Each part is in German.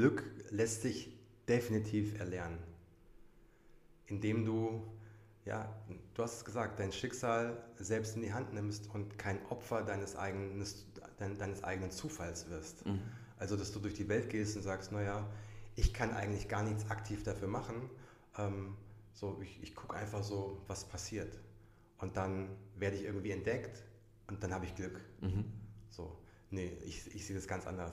Glück lässt sich definitiv erlernen, indem du, ja, du hast es gesagt, dein Schicksal selbst in die Hand nimmst und kein Opfer deines eigenen, deines eigenen Zufalls wirst. Mhm. Also, dass du durch die Welt gehst und sagst, naja, ich kann eigentlich gar nichts aktiv dafür machen. Ähm, so, ich, ich gucke einfach so, was passiert. Und dann werde ich irgendwie entdeckt und dann habe ich Glück. Mhm. So, nee, ich, ich sehe das ganz anders.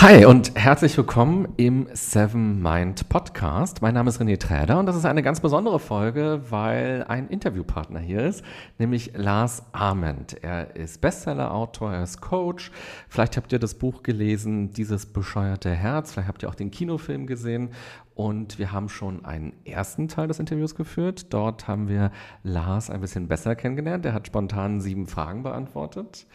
Hi und herzlich willkommen im Seven Mind Podcast. Mein Name ist René Träder und das ist eine ganz besondere Folge, weil ein Interviewpartner hier ist, nämlich Lars Ament. Er ist Bestseller-Autor, er ist Coach. Vielleicht habt ihr das Buch gelesen, Dieses bescheuerte Herz. Vielleicht habt ihr auch den Kinofilm gesehen. Und wir haben schon einen ersten Teil des Interviews geführt. Dort haben wir Lars ein bisschen besser kennengelernt. Er hat spontan sieben Fragen beantwortet.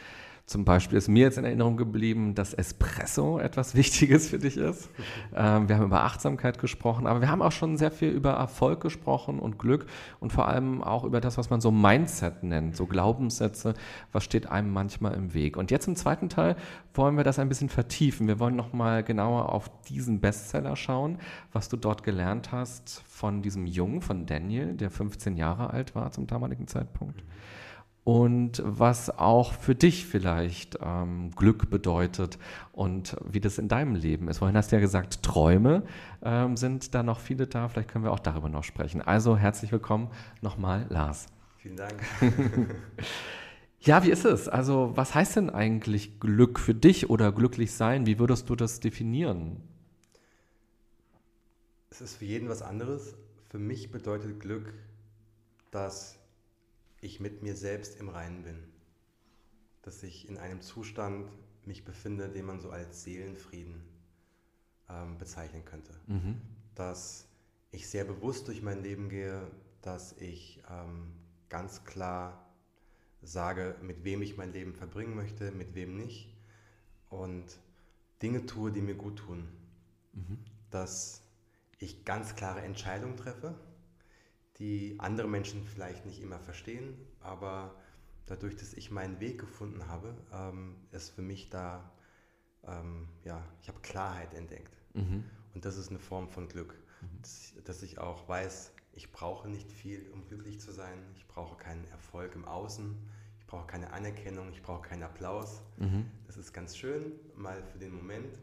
Zum Beispiel ist mir jetzt in Erinnerung geblieben, dass Espresso etwas Wichtiges für dich ist. Ähm, wir haben über Achtsamkeit gesprochen, aber wir haben auch schon sehr viel über Erfolg gesprochen und Glück und vor allem auch über das, was man so Mindset nennt, so Glaubenssätze, was steht einem manchmal im Weg. Und jetzt im zweiten Teil wollen wir das ein bisschen vertiefen. Wir wollen nochmal genauer auf diesen Bestseller schauen, was du dort gelernt hast von diesem Jungen, von Daniel, der 15 Jahre alt war zum damaligen Zeitpunkt. Mhm und was auch für dich vielleicht ähm, Glück bedeutet und wie das in deinem Leben ist. Vorhin hast du ja gesagt, Träume ähm, sind da noch viele da. Vielleicht können wir auch darüber noch sprechen. Also herzlich willkommen nochmal, Lars. Vielen Dank. ja, wie ist es? Also was heißt denn eigentlich Glück für dich oder glücklich sein? Wie würdest du das definieren? Es ist für jeden was anderes. Für mich bedeutet Glück, dass ich mit mir selbst im Reinen bin. Dass ich in einem Zustand mich befinde, den man so als Seelenfrieden ähm, bezeichnen könnte. Mhm. Dass ich sehr bewusst durch mein Leben gehe, dass ich ähm, ganz klar sage, mit wem ich mein Leben verbringen möchte, mit wem nicht. Und Dinge tue, die mir gut tun. Mhm. Dass ich ganz klare Entscheidungen treffe die andere Menschen vielleicht nicht immer verstehen, aber dadurch, dass ich meinen Weg gefunden habe, ähm, ist für mich da, ähm, ja, ich habe Klarheit entdeckt. Mhm. Und das ist eine Form von Glück, mhm. dass, dass, ich auch weiß, ich brauche nicht viel, um glücklich zu sein. Ich brauche keinen Erfolg im Außen. Ich brauche keine Anerkennung. Ich brauche keinen Applaus. Mhm. Das ist ganz schön, mal für den Moment,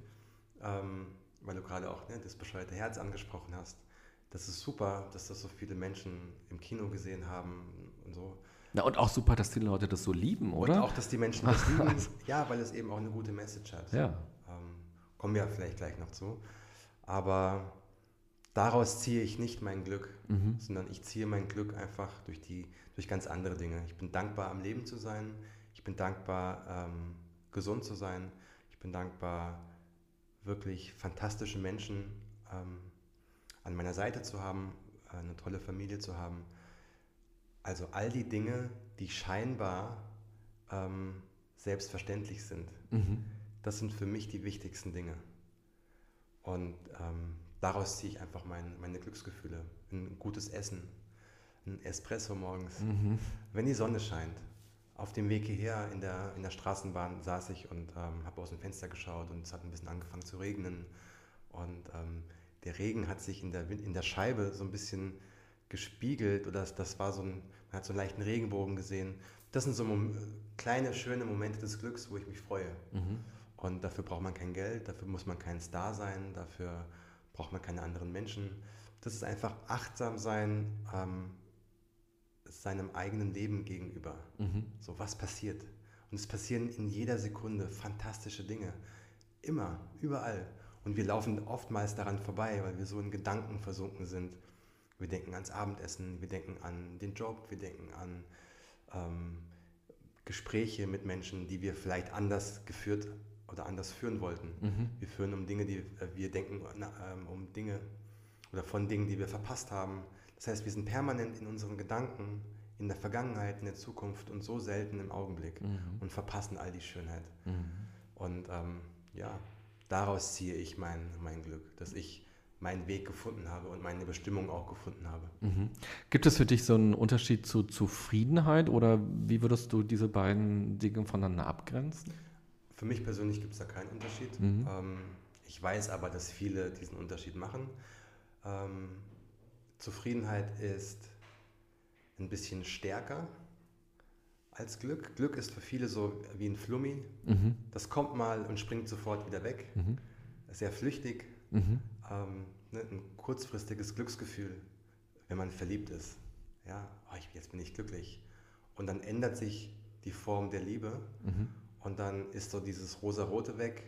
ähm, weil du gerade auch ne, das bescheuerte Herz angesprochen hast das ist super, dass das so viele Menschen im Kino gesehen haben und so. Na, und auch super, dass die Leute das so lieben, oder? Und auch, dass die Menschen das lieben, ja, weil es eben auch eine gute Message hat. Ja. Ähm, kommen wir vielleicht gleich noch zu. Aber daraus ziehe ich nicht mein Glück, mhm. sondern ich ziehe mein Glück einfach durch, die, durch ganz andere Dinge. Ich bin dankbar, am Leben zu sein. Ich bin dankbar, ähm, gesund zu sein. Ich bin dankbar, wirklich fantastische Menschen ähm, an meiner Seite zu haben, eine tolle Familie zu haben. Also all die Dinge, die scheinbar ähm, selbstverständlich sind, mhm. das sind für mich die wichtigsten Dinge. Und ähm, daraus ziehe ich einfach mein, meine Glücksgefühle. Ein gutes Essen, ein Espresso morgens, mhm. wenn die Sonne scheint. Auf dem Weg hierher in der, in der Straßenbahn saß ich und ähm, habe aus dem Fenster geschaut und es hat ein bisschen angefangen zu regnen. Und ähm, der Regen hat sich in der, in der Scheibe so ein bisschen gespiegelt oder das, das war so ein, man hat so einen leichten Regenbogen gesehen. Das sind so kleine, schöne Momente des Glücks, wo ich mich freue. Mhm. Und dafür braucht man kein Geld, dafür muss man kein Star sein, dafür braucht man keine anderen Menschen. Das ist einfach achtsam sein ähm, seinem eigenen Leben gegenüber. Mhm. So, was passiert? Und es passieren in jeder Sekunde fantastische Dinge. Immer, überall. Und wir laufen oftmals daran vorbei, weil wir so in Gedanken versunken sind. Wir denken ans Abendessen, wir denken an den Job, wir denken an ähm, Gespräche mit Menschen, die wir vielleicht anders geführt oder anders führen wollten. Mhm. Wir führen um Dinge, die äh, wir denken, ähm, um Dinge oder von Dingen, die wir verpasst haben. Das heißt, wir sind permanent in unseren Gedanken, in der Vergangenheit, in der Zukunft und so selten im Augenblick mhm. und verpassen all die Schönheit. Mhm. Und ähm, ja, daraus ziehe ich mein, mein Glück, dass ich meinen Weg gefunden habe und meine Bestimmung auch gefunden habe. Mhm. Gibt es für dich so einen Unterschied zu Zufriedenheit oder wie würdest du diese beiden Dinge voneinander abgrenzen? Für mich persönlich gibt es da keinen Unterschied. Mhm. Ähm, ich weiß aber, dass viele diesen Unterschied machen. Ähm, Zufriedenheit ist ein bisschen stärker als Glück. Glück ist für viele so wie ein Flummi. Mhm. Das kommt mal und springt sofort wieder weg. Mhm. Sehr flüchtig. Mhm. Ähm, ne, ein kurzfristiges Glücksgefühl, wenn man verliebt ist. Ja, oh, ich, jetzt bin ich glücklich. Und dann ändert sich die Form der Liebe mhm. und dann ist so dieses rosa-rote weg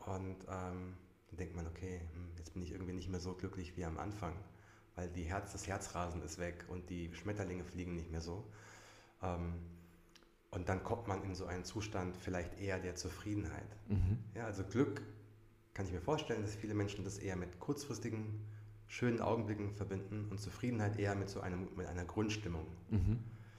und ähm, dann denkt man, okay, hm, jetzt bin ich irgendwie nicht mehr so glücklich wie am Anfang, weil die Herz, das Herzrasen ist weg und die Schmetterlinge fliegen nicht mehr so. Ähm, und dann kommt man in so einen Zustand vielleicht eher der Zufriedenheit. Mhm. Ja, also Glück kann ich mir vorstellen, dass viele Menschen das eher mit kurzfristigen, schönen Augenblicken verbinden und Zufriedenheit eher mit so einem, mit einer Grundstimmung. Mhm.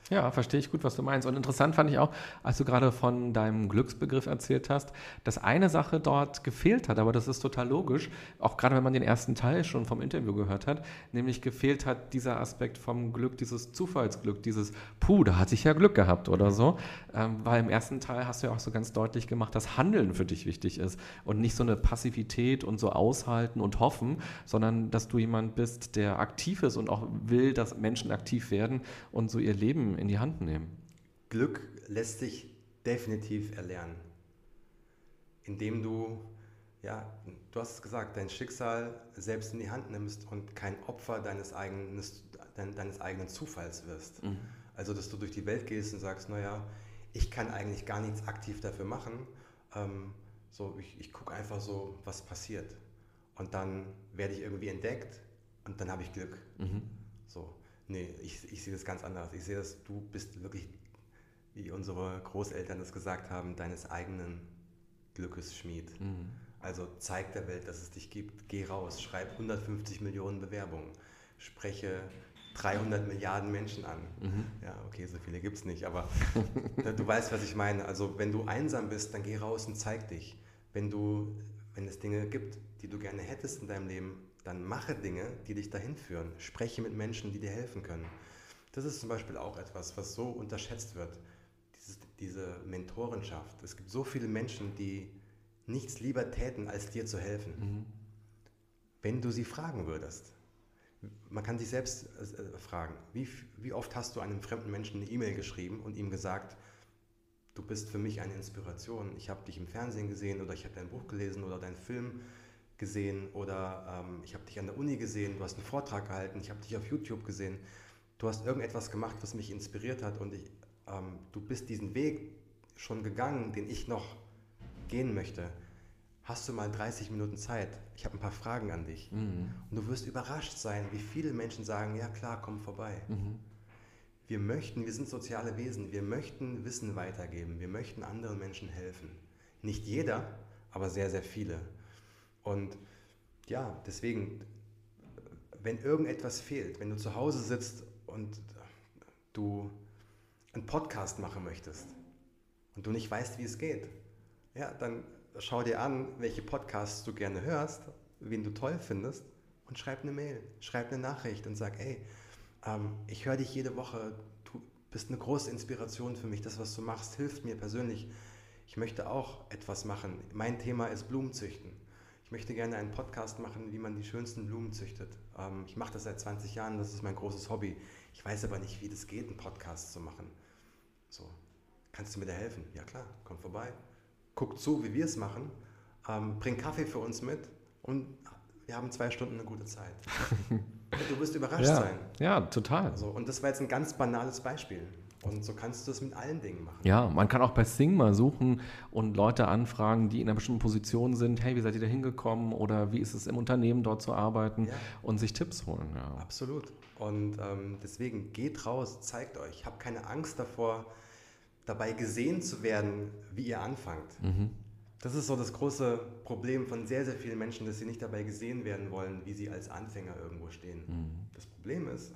Ja, verstehe ich gut, was du meinst. Und interessant fand ich auch, als du gerade von deinem Glücksbegriff erzählt hast, dass eine Sache dort gefehlt hat, aber das ist total logisch, auch gerade wenn man den ersten Teil schon vom Interview gehört hat, nämlich gefehlt hat dieser Aspekt vom Glück, dieses Zufallsglück, dieses Puh, da hatte ich ja Glück gehabt oder so. Ähm, weil im ersten Teil hast du ja auch so ganz deutlich gemacht, dass Handeln für dich wichtig ist und nicht so eine Passivität und so aushalten und hoffen, sondern dass du jemand bist, der aktiv ist und auch will, dass Menschen aktiv werden und so ihr Leben in die Hand nehmen? Glück lässt sich definitiv erlernen, indem du, ja, du hast es gesagt, dein Schicksal selbst in die Hand nimmst und kein Opfer deines eigenen, deines eigenen Zufalls wirst. Mhm. Also, dass du durch die Welt gehst und sagst, naja, ich kann eigentlich gar nichts aktiv dafür machen. Ähm, so, ich, ich gucke einfach so, was passiert. Und dann werde ich irgendwie entdeckt und dann habe ich Glück. Mhm. So. Nee, ich, ich sehe das ganz anders. Ich sehe dass du bist wirklich, wie unsere Großeltern das gesagt haben, deines eigenen Glückes Schmied. Mhm. Also zeig der Welt, dass es dich gibt. Geh raus, schreib 150 Millionen Bewerbungen, spreche 300 Milliarden Menschen an. Mhm. Ja, okay, so viele gibt es nicht, aber du weißt, was ich meine. Also wenn du einsam bist, dann geh raus und zeig dich. Wenn du, wenn es Dinge gibt, die du gerne hättest in deinem Leben, dann mache Dinge, die dich dahin führen. Spreche mit Menschen, die dir helfen können. Das ist zum Beispiel auch etwas, was so unterschätzt wird. Dieses, diese Mentorenschaft. Es gibt so viele Menschen, die nichts lieber täten, als dir zu helfen. Mhm. Wenn du sie fragen würdest. Man kann sich selbst äh, fragen, wie, wie oft hast du einem fremden Menschen eine E-Mail geschrieben und ihm gesagt, du bist für mich eine Inspiration. Ich habe dich im Fernsehen gesehen oder ich habe dein Buch gelesen oder deinen Film gesehen oder ähm, ich habe dich an der Uni gesehen, du hast einen Vortrag gehalten, ich habe dich auf YouTube gesehen, du hast irgendetwas gemacht, was mich inspiriert hat und ich, ähm, du bist diesen Weg schon gegangen, den ich noch gehen möchte. Hast du mal 30 Minuten Zeit? Ich habe ein paar Fragen an dich. Mhm. Und du wirst überrascht sein, wie viele Menschen sagen, ja klar, komm vorbei. Mhm. Wir möchten, wir sind soziale Wesen, wir möchten Wissen weitergeben, wir möchten anderen Menschen helfen. Nicht jeder, aber sehr, sehr viele. Und ja, deswegen, wenn irgendetwas fehlt, wenn du zu Hause sitzt und du einen Podcast machen möchtest und du nicht weißt, wie es geht, ja, dann schau dir an, welche Podcasts du gerne hörst, wen du toll findest und schreib eine Mail, schreib eine Nachricht und sag, ey, ähm, ich höre dich jede Woche, du bist eine große Inspiration für mich, das, was du machst, hilft mir persönlich. Ich möchte auch etwas machen. Mein Thema ist Blumenzüchten. Ich möchte gerne einen Podcast machen, wie man die schönsten Blumen züchtet. Ähm, ich mache das seit 20 Jahren, das ist mein großes Hobby. Ich weiß aber nicht, wie das geht, einen Podcast zu machen. So, kannst du mir da helfen? Ja klar, komm vorbei. Guck zu, wie wir es machen. Ähm, bring Kaffee für uns mit und wir haben zwei Stunden eine gute Zeit. du wirst überrascht ja, sein. Ja, total. So, und das war jetzt ein ganz banales Beispiel. Und so kannst du das mit allen Dingen machen. Ja, man kann auch bei Sing mal suchen und Leute anfragen, die in einer bestimmten Position sind. Hey, wie seid ihr da hingekommen? Oder wie ist es im Unternehmen dort zu arbeiten? Ja. Und sich Tipps holen. Ja. Absolut. Und ähm, deswegen geht raus, zeigt euch. Habt keine Angst davor, dabei gesehen zu werden, wie ihr anfangt. Mhm. Das ist so das große Problem von sehr, sehr vielen Menschen, dass sie nicht dabei gesehen werden wollen, wie sie als Anfänger irgendwo stehen. Mhm. Das Problem ist,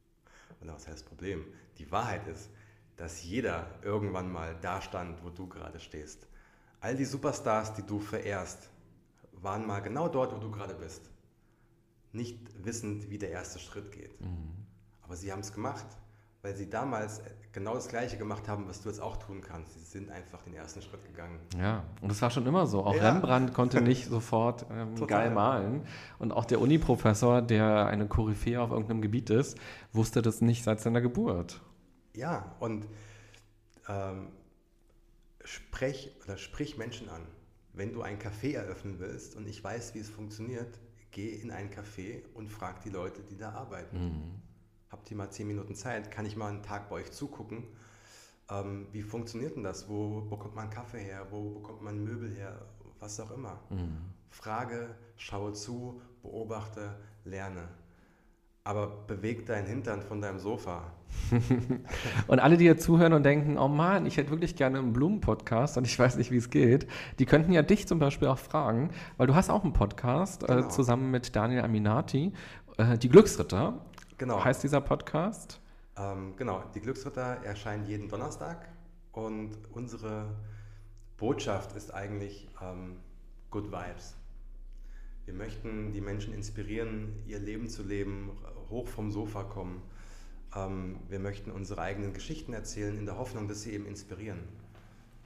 oder was heißt Problem? Die Wahrheit ist, dass jeder irgendwann mal da stand, wo du gerade stehst. All die Superstars, die du verehrst, waren mal genau dort, wo du gerade bist. Nicht wissend, wie der erste Schritt geht. Mhm. Aber sie haben es gemacht weil sie damals genau das Gleiche gemacht haben, was du jetzt auch tun kannst. Sie sind einfach den ersten Schritt gegangen. Ja, und das war schon immer so. Auch ja. Rembrandt konnte nicht sofort ähm, geil malen. Und auch der Uni-Professor, der eine Koryphäe auf irgendeinem Gebiet ist, wusste das nicht seit seiner Geburt. Ja, und ähm, sprech oder sprich Menschen an. Wenn du ein Café eröffnen willst und ich weiß, wie es funktioniert, geh in ein Café und frag die Leute, die da arbeiten. Mhm habt ihr mal zehn Minuten Zeit, kann ich mal einen Tag bei euch zugucken. Ähm, wie funktioniert denn das? Wo bekommt man Kaffee her? Wo bekommt man Möbel her? Was auch immer. Mhm. Frage, schaue zu, beobachte, lerne. Aber beweg deinen Hintern von deinem Sofa. und alle, die hier zuhören und denken, oh Mann, ich hätte wirklich gerne einen Blumen-Podcast und ich weiß nicht, wie es geht, die könnten ja dich zum Beispiel auch fragen, weil du hast auch einen Podcast äh, genau. äh, zusammen mit Daniel Aminati, äh, die Glücksritter. Genau. Heißt dieser Podcast? Ähm, genau, die Glücksritter erscheinen jeden Donnerstag und unsere Botschaft ist eigentlich ähm, Good Vibes. Wir möchten die Menschen inspirieren, ihr Leben zu leben, hoch vom Sofa kommen. Ähm, wir möchten unsere eigenen Geschichten erzählen, in der Hoffnung, dass sie eben inspirieren.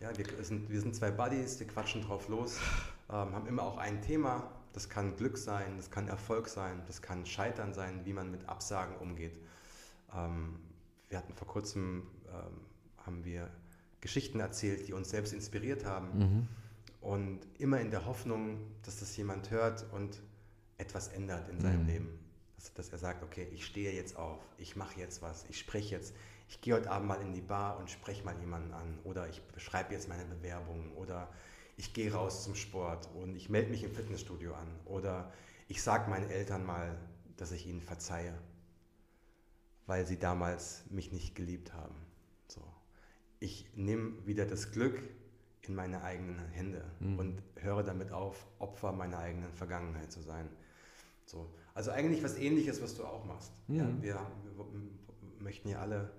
Ja, wir, sind, wir sind zwei Buddies, wir quatschen drauf los, ähm, haben immer auch ein Thema, das kann Glück sein, das kann Erfolg sein, das kann Scheitern sein, wie man mit Absagen umgeht. Ähm, wir hatten vor kurzem, ähm, haben wir Geschichten erzählt, die uns selbst inspiriert haben. Mhm. Und immer in der Hoffnung, dass das jemand hört und etwas ändert in seinem mhm. Leben. Dass, dass, er sagt, okay, ich stehe jetzt auf, ich mache jetzt was, ich spreche jetzt, ich gehe heute Abend mal in die Bar und spreche mal jemanden an oder ich schreibe jetzt meine Bewerbung oder ich gehe raus zum Sport und ich melde mich im Fitnessstudio an oder ich sage meinen Eltern mal, dass ich ihnen verzeihe, weil sie damals mich nicht geliebt haben. So. Ich nehme wieder das Glück in meine eigenen Hände mhm. und höre damit auf, Opfer meiner eigenen Vergangenheit zu sein. So. Also eigentlich was ähnliches, was du auch machst. Mhm. Ja, wir, wir, möchten ja alle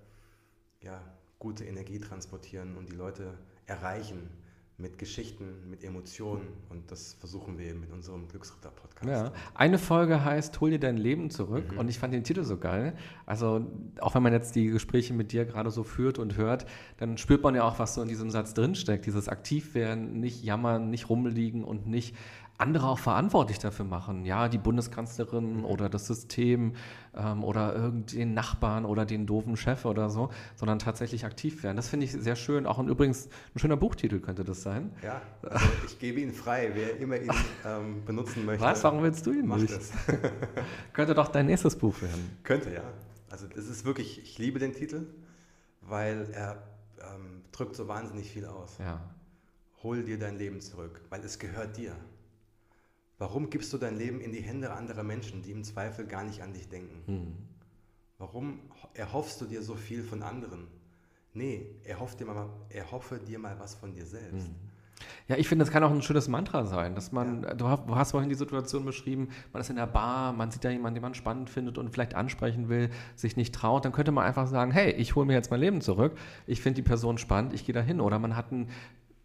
ja, gute Energie transportieren und die Leute erreichen mit Geschichten, mit Emotionen und das versuchen wir mit unserem Glücksritter-Podcast. Ja. Eine Folge heißt Hol dir dein Leben zurück mhm. und ich fand den Titel so geil. Also auch wenn man jetzt die Gespräche mit dir gerade so führt und hört, dann spürt man ja auch, was so in diesem Satz drinsteckt. Dieses Aktivwerden, nicht jammern, nicht rumliegen und nicht andere auch verantwortlich dafür machen. Ja, die Bundeskanzlerin oder das System ähm, oder irgendeinen Nachbarn oder den doofen Chef oder so, sondern tatsächlich aktiv werden. Das finde ich sehr schön. Auch ein, übrigens ein schöner Buchtitel könnte das sein. Ja, also ich gebe ihn frei, wer immer ihn ähm, benutzen möchte. Was? Warum willst du ihn macht nicht? Es. könnte doch dein nächstes Buch werden. Könnte, ja. Also das ist wirklich, ich liebe den Titel, weil er ähm, drückt so wahnsinnig viel aus. Ja. Hol dir dein Leben zurück, weil es gehört dir. Warum gibst du dein Leben in die Hände anderer Menschen, die im Zweifel gar nicht an dich denken? Hm. Warum erhoffst du dir so viel von anderen? Nee, erhoff dir mal, erhoffe dir mal was von dir selbst. Hm. Ja, ich finde, das kann auch ein schönes Mantra sein, dass man, ja. du, hast, du hast vorhin die Situation beschrieben, man ist in der Bar, man sieht da jemanden, den man spannend findet und vielleicht ansprechen will, sich nicht traut, dann könnte man einfach sagen, hey, ich hole mir jetzt mein Leben zurück, ich finde die Person spannend, ich gehe da hin. Oder man hat ein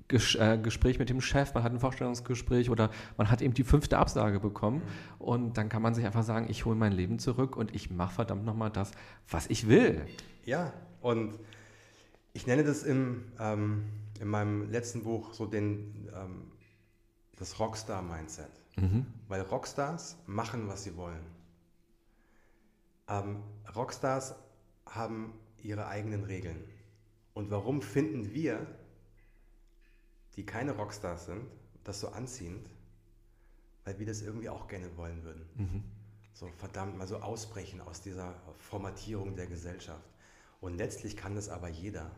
Ges äh, Gespräch mit dem Chef, man hat ein Vorstellungsgespräch oder man hat eben die fünfte Absage bekommen und dann kann man sich einfach sagen, ich hole mein Leben zurück und ich mache verdammt nochmal das, was ich will. Ja, und ich nenne das im, ähm, in meinem letzten Buch so den, ähm, das Rockstar-Mindset. Mhm. Weil Rockstars machen, was sie wollen. Ähm, Rockstars haben ihre eigenen Regeln. Und warum finden wir die keine Rockstars sind, das so anziehend, weil wir das irgendwie auch gerne wollen würden. Mhm. So verdammt mal so ausbrechen aus dieser Formatierung der Gesellschaft. Und letztlich kann das aber jeder.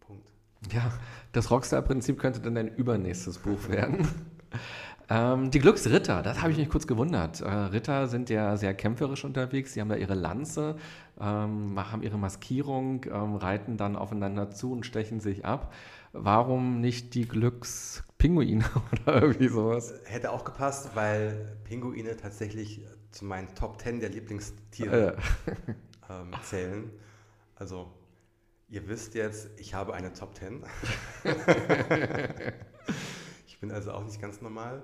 Punkt. Ja, das Rockstar-Prinzip könnte dann dein übernächstes Buch werden. Ähm, die Glücksritter, das habe ich mich kurz gewundert. Äh, Ritter sind ja sehr kämpferisch unterwegs. Sie haben da ihre Lanze, ähm, haben ihre Maskierung, ähm, reiten dann aufeinander zu und stechen sich ab. Warum nicht die Glückspinguine oder irgendwie sowas? Hätte auch gepasst, weil Pinguine tatsächlich zu meinen Top 10 der Lieblingstiere äh. zählen. Also, ihr wisst jetzt, ich habe eine Top 10. ich bin also auch nicht ganz normal.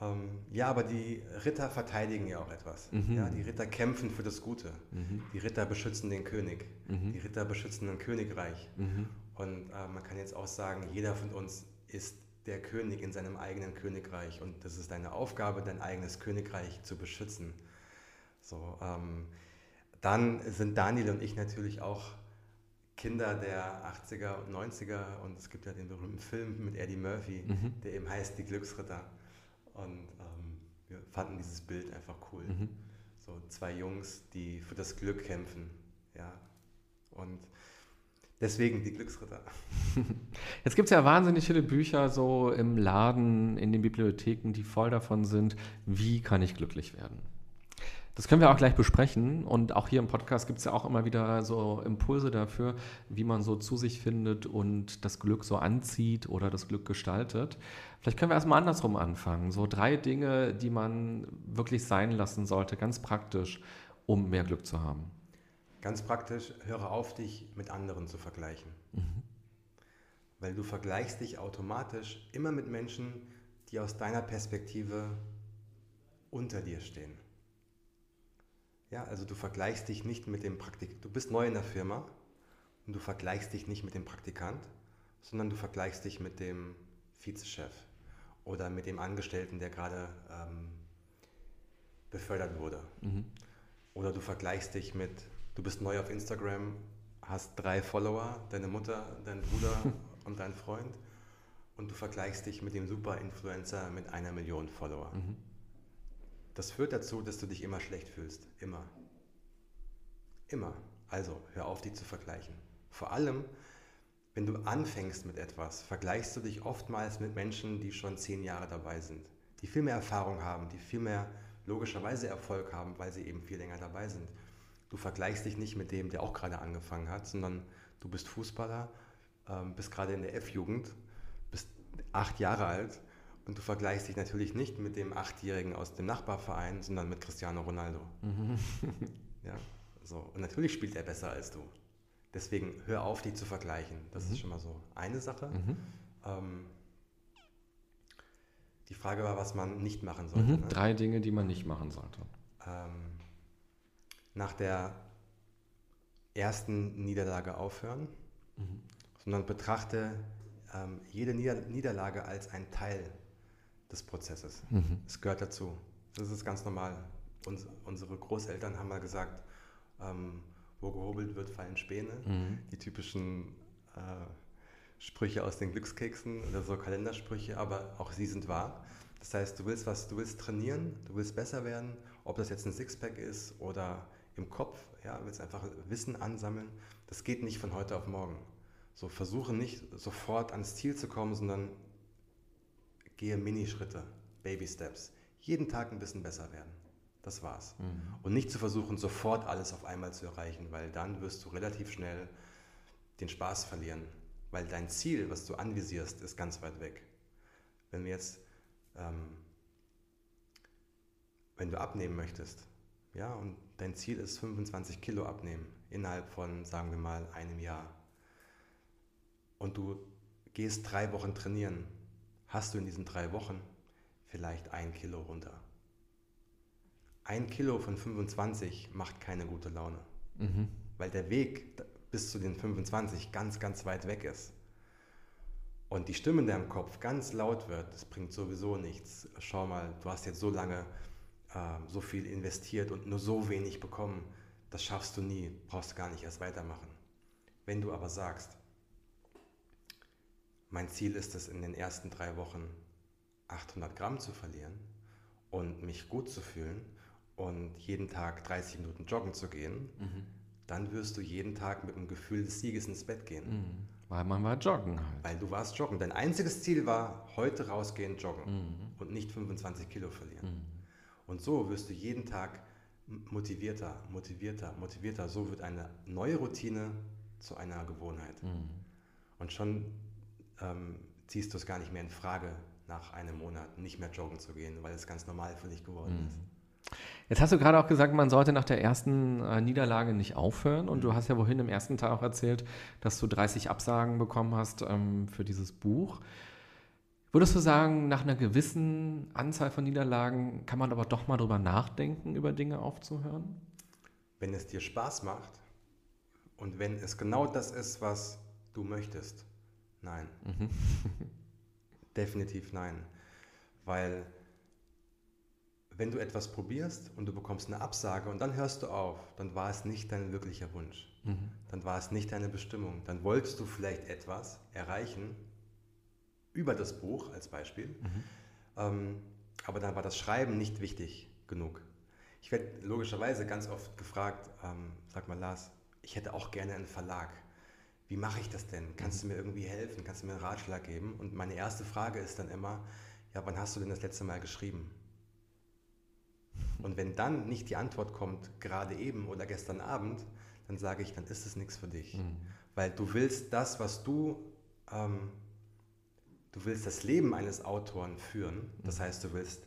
Ähm, ja, aber die Ritter verteidigen ja auch etwas. Mhm. Ja, die Ritter kämpfen für das Gute. Mhm. Die Ritter beschützen den König. Mhm. Die Ritter beschützen ein Königreich. Mhm. Und äh, man kann jetzt auch sagen, jeder von uns ist der König in seinem eigenen Königreich. Und das ist deine Aufgabe, dein eigenes Königreich zu beschützen. So, ähm, dann sind Daniel und ich natürlich auch Kinder der 80er und 90er und es gibt ja den berühmten Film mit Eddie Murphy, mhm. der eben heißt Die Glücksritter. Und ähm, wir fanden dieses Bild einfach cool. Mhm. So zwei Jungs, die für das Glück kämpfen. Ja. Und deswegen die Glücksritter. Jetzt gibt es ja wahnsinnig viele Bücher so im Laden, in den Bibliotheken, die voll davon sind, wie kann ich glücklich werden. Das können wir auch gleich besprechen. Und auch hier im Podcast gibt es ja auch immer wieder so Impulse dafür, wie man so zu sich findet und das Glück so anzieht oder das Glück gestaltet. Vielleicht können wir erstmal andersrum anfangen. So drei Dinge, die man wirklich sein lassen sollte, ganz praktisch, um mehr Glück zu haben. Ganz praktisch, höre auf, dich mit anderen zu vergleichen. Mhm. Weil du vergleichst dich automatisch immer mit Menschen, die aus deiner Perspektive unter dir stehen. Ja, also du vergleichst dich nicht mit dem Praktikant. Du bist neu in der Firma und du vergleichst dich nicht mit dem Praktikant, sondern du vergleichst dich mit dem Vizechef oder mit dem Angestellten, der gerade ähm, befördert wurde. Mhm. Oder du vergleichst dich mit, du bist neu auf Instagram, hast drei Follower, deine Mutter, dein Bruder und dein Freund und du vergleichst dich mit dem Super-Influencer mit einer Million Follower. Mhm. Das führt dazu, dass du dich immer schlecht fühlst. Immer. Immer. Also hör auf, die zu vergleichen. Vor allem, wenn du anfängst mit etwas, vergleichst du dich oftmals mit Menschen, die schon zehn Jahre dabei sind, die viel mehr Erfahrung haben, die viel mehr logischerweise Erfolg haben, weil sie eben viel länger dabei sind. Du vergleichst dich nicht mit dem, der auch gerade angefangen hat, sondern du bist Fußballer, ähm, bist gerade in der F-Jugend, bist acht Jahre alt und du vergleichst dich natürlich nicht mit dem Achtjährigen aus dem Nachbarverein, sondern mit Cristiano Ronaldo. Mhm. ja, so. Und natürlich spielt er besser als du. Deswegen hör auf, dich zu vergleichen. Das mhm. ist schon mal so eine Sache. Mhm. Ähm, die Frage war, was man nicht machen sollte. Mhm. Ne? Drei Dinge, die man nicht machen sollte. Ähm, nach der ersten Niederlage aufhören, mhm. sondern betrachte ähm, jede Nieder Niederlage als ein Teil des Prozesses. Mhm. Es gehört dazu. Das ist ganz normal. Uns, unsere Großeltern haben mal gesagt, ähm, wo gehobelt wird, fallen Späne. Mhm. Die typischen äh, Sprüche aus den Glückskeksen oder so Kalendersprüche, aber auch sie sind wahr. Das heißt, du willst was, du willst trainieren, du willst besser werden, ob das jetzt ein Sixpack ist oder im Kopf, ja, willst einfach Wissen ansammeln. Das geht nicht von heute auf morgen. So versuche nicht sofort ans Ziel zu kommen, sondern gehe Minischritte, Baby Steps. Jeden Tag ein bisschen besser werden. Das war's. Mhm. Und nicht zu versuchen, sofort alles auf einmal zu erreichen, weil dann wirst du relativ schnell den Spaß verlieren. Weil dein Ziel, was du anvisierst, ist ganz weit weg. Wenn wir jetzt, ähm, wenn du abnehmen möchtest, ja, und dein Ziel ist 25 Kilo abnehmen innerhalb von, sagen wir mal, einem Jahr, und du gehst drei Wochen trainieren, hast du in diesen drei Wochen vielleicht ein Kilo runter. Ein Kilo von 25 macht keine gute Laune, mhm. weil der Weg bis zu den 25 ganz, ganz weit weg ist. Und die Stimme in deinem Kopf ganz laut wird, das bringt sowieso nichts. Schau mal, du hast jetzt so lange äh, so viel investiert und nur so wenig bekommen. Das schaffst du nie, brauchst gar nicht erst weitermachen. Wenn du aber sagst, mein Ziel ist es, in den ersten drei Wochen 800 Gramm zu verlieren und mich gut zu fühlen und jeden Tag 30 Minuten joggen zu gehen, mhm. dann wirst du jeden Tag mit dem Gefühl des Sieges ins Bett gehen. Mhm. Weil man war joggen halt. Weil du warst joggen. Dein einziges Ziel war, heute rausgehen, joggen. Mhm. Und nicht 25 Kilo verlieren. Mhm. Und so wirst du jeden Tag motivierter, motivierter, motivierter. So wird eine neue Routine zu einer Gewohnheit. Mhm. Und schon ähm, ziehst du es gar nicht mehr in Frage, nach einem Monat nicht mehr joggen zu gehen, weil es ganz normal für dich geworden mhm. ist. Jetzt hast du gerade auch gesagt, man sollte nach der ersten äh, Niederlage nicht aufhören. Und du hast ja wohin im ersten Teil auch erzählt, dass du 30 Absagen bekommen hast ähm, für dieses Buch. Würdest du sagen, nach einer gewissen Anzahl von Niederlagen kann man aber doch mal drüber nachdenken, über Dinge aufzuhören? Wenn es dir Spaß macht und wenn es genau das ist, was du möchtest, nein. Mhm. Definitiv nein. Weil wenn du etwas probierst und du bekommst eine Absage und dann hörst du auf, dann war es nicht dein wirklicher Wunsch. Mhm. Dann war es nicht deine Bestimmung. Dann wolltest du vielleicht etwas erreichen über das Buch als Beispiel, mhm. ähm, aber dann war das Schreiben nicht wichtig genug. Ich werde logischerweise ganz oft gefragt, ähm, sag mal Lars, ich hätte auch gerne einen Verlag. Wie mache ich das denn? Kannst du mir irgendwie helfen? Kannst du mir einen Ratschlag geben? Und meine erste Frage ist dann immer, ja, wann hast du denn das letzte Mal geschrieben? Und wenn dann nicht die Antwort kommt, gerade eben oder gestern Abend, dann sage ich, dann ist es nichts für dich. Mhm. Weil du willst das, was du, ähm, du willst das Leben eines Autoren führen. Das mhm. heißt, du willst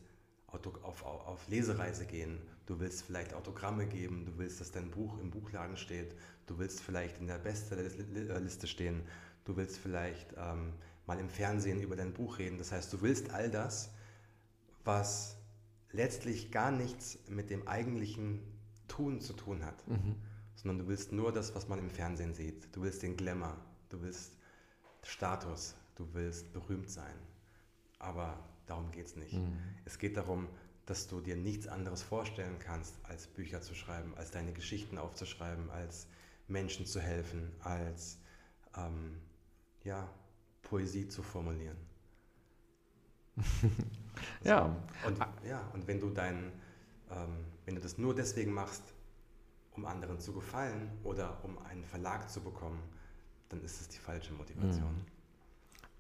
auf, auf, auf Lesereise gehen, du willst vielleicht Autogramme geben, du willst, dass dein Buch im Buchladen steht, du willst vielleicht in der Bestsellerliste stehen, du willst vielleicht ähm, mal im Fernsehen über dein Buch reden. Das heißt, du willst all das, was letztlich gar nichts mit dem eigentlichen Tun zu tun hat, mhm. sondern du willst nur das, was man im Fernsehen sieht. Du willst den Glamour, du willst Status, du willst berühmt sein. Aber darum geht es nicht. Mhm. Es geht darum, dass du dir nichts anderes vorstellen kannst, als Bücher zu schreiben, als deine Geschichten aufzuschreiben, als Menschen zu helfen, als ähm, ja, Poesie zu formulieren. ja. Und, ja, und wenn du dein, ähm, wenn du das nur deswegen machst, um anderen zu gefallen oder um einen Verlag zu bekommen, dann ist es die falsche Motivation. Mhm.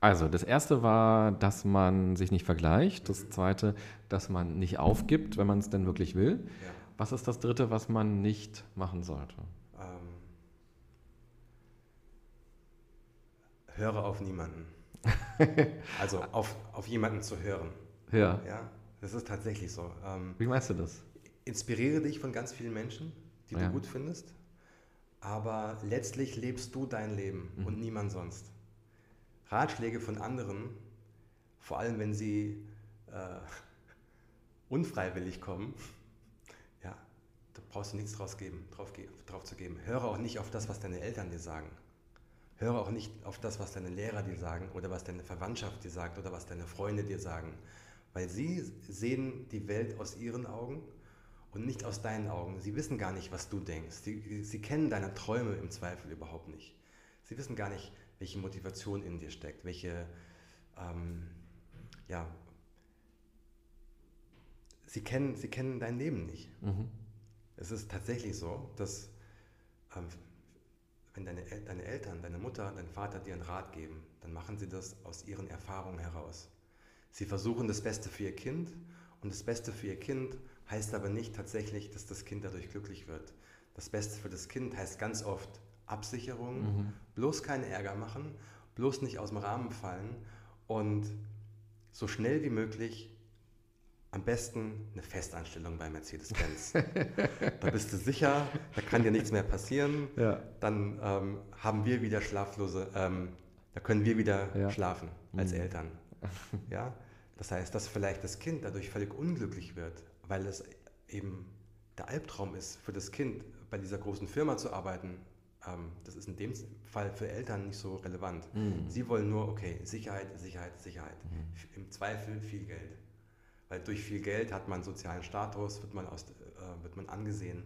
Also, das erste war, dass man sich nicht vergleicht. Das zweite, dass man nicht aufgibt, wenn man es denn wirklich will. Ja. Was ist das dritte, was man nicht machen sollte? Ähm, höre auf niemanden. also auf, auf jemanden zu hören. Ja. Ja, das ist tatsächlich so. Ähm, Wie meinst du das? Inspiriere dich von ganz vielen Menschen, die ja. du gut findest, aber letztlich lebst du dein Leben mhm. und niemand sonst. Ratschläge von anderen, vor allem wenn sie äh, unfreiwillig kommen, ja, da brauchst du nichts draus, geben, drauf, drauf zu geben. Höre auch nicht auf das, was deine Eltern dir sagen. Höre auch nicht auf das, was deine Lehrer dir sagen oder was deine Verwandtschaft dir sagt oder was deine Freunde dir sagen, weil sie sehen die Welt aus ihren Augen und nicht aus deinen Augen. Sie wissen gar nicht, was du denkst. Sie, sie kennen deine Träume im Zweifel überhaupt nicht. Sie wissen gar nicht, welche Motivation in dir steckt, welche, ähm, ja, sie kennen, sie kennen dein Leben nicht. Mhm. Es ist tatsächlich so, dass ähm, wenn deine, deine Eltern, deine Mutter, dein Vater dir einen Rat geben, dann machen sie das aus ihren Erfahrungen heraus. Sie versuchen das Beste für ihr Kind und das Beste für ihr Kind heißt aber nicht tatsächlich, dass das Kind dadurch glücklich wird. Das Beste für das Kind heißt ganz oft Absicherung, mhm. bloß keinen Ärger machen, bloß nicht aus dem Rahmen fallen und so schnell wie möglich am besten eine Festanstellung bei Mercedes-Benz. da bist du sicher, da kann dir nichts mehr passieren. Ja. Dann ähm, haben wir wieder schlaflose, ähm, da können wir wieder ja. schlafen als mhm. Eltern. Ja? Das heißt, dass vielleicht das Kind dadurch völlig unglücklich wird, weil es eben der Albtraum ist für das Kind, bei dieser großen Firma zu arbeiten. Ähm, das ist in dem Fall für Eltern nicht so relevant. Mhm. Sie wollen nur, okay, Sicherheit, Sicherheit, Sicherheit. Mhm. Im Zweifel viel Geld. Weil durch viel Geld hat man sozialen Status, wird man, aus, äh, wird man angesehen.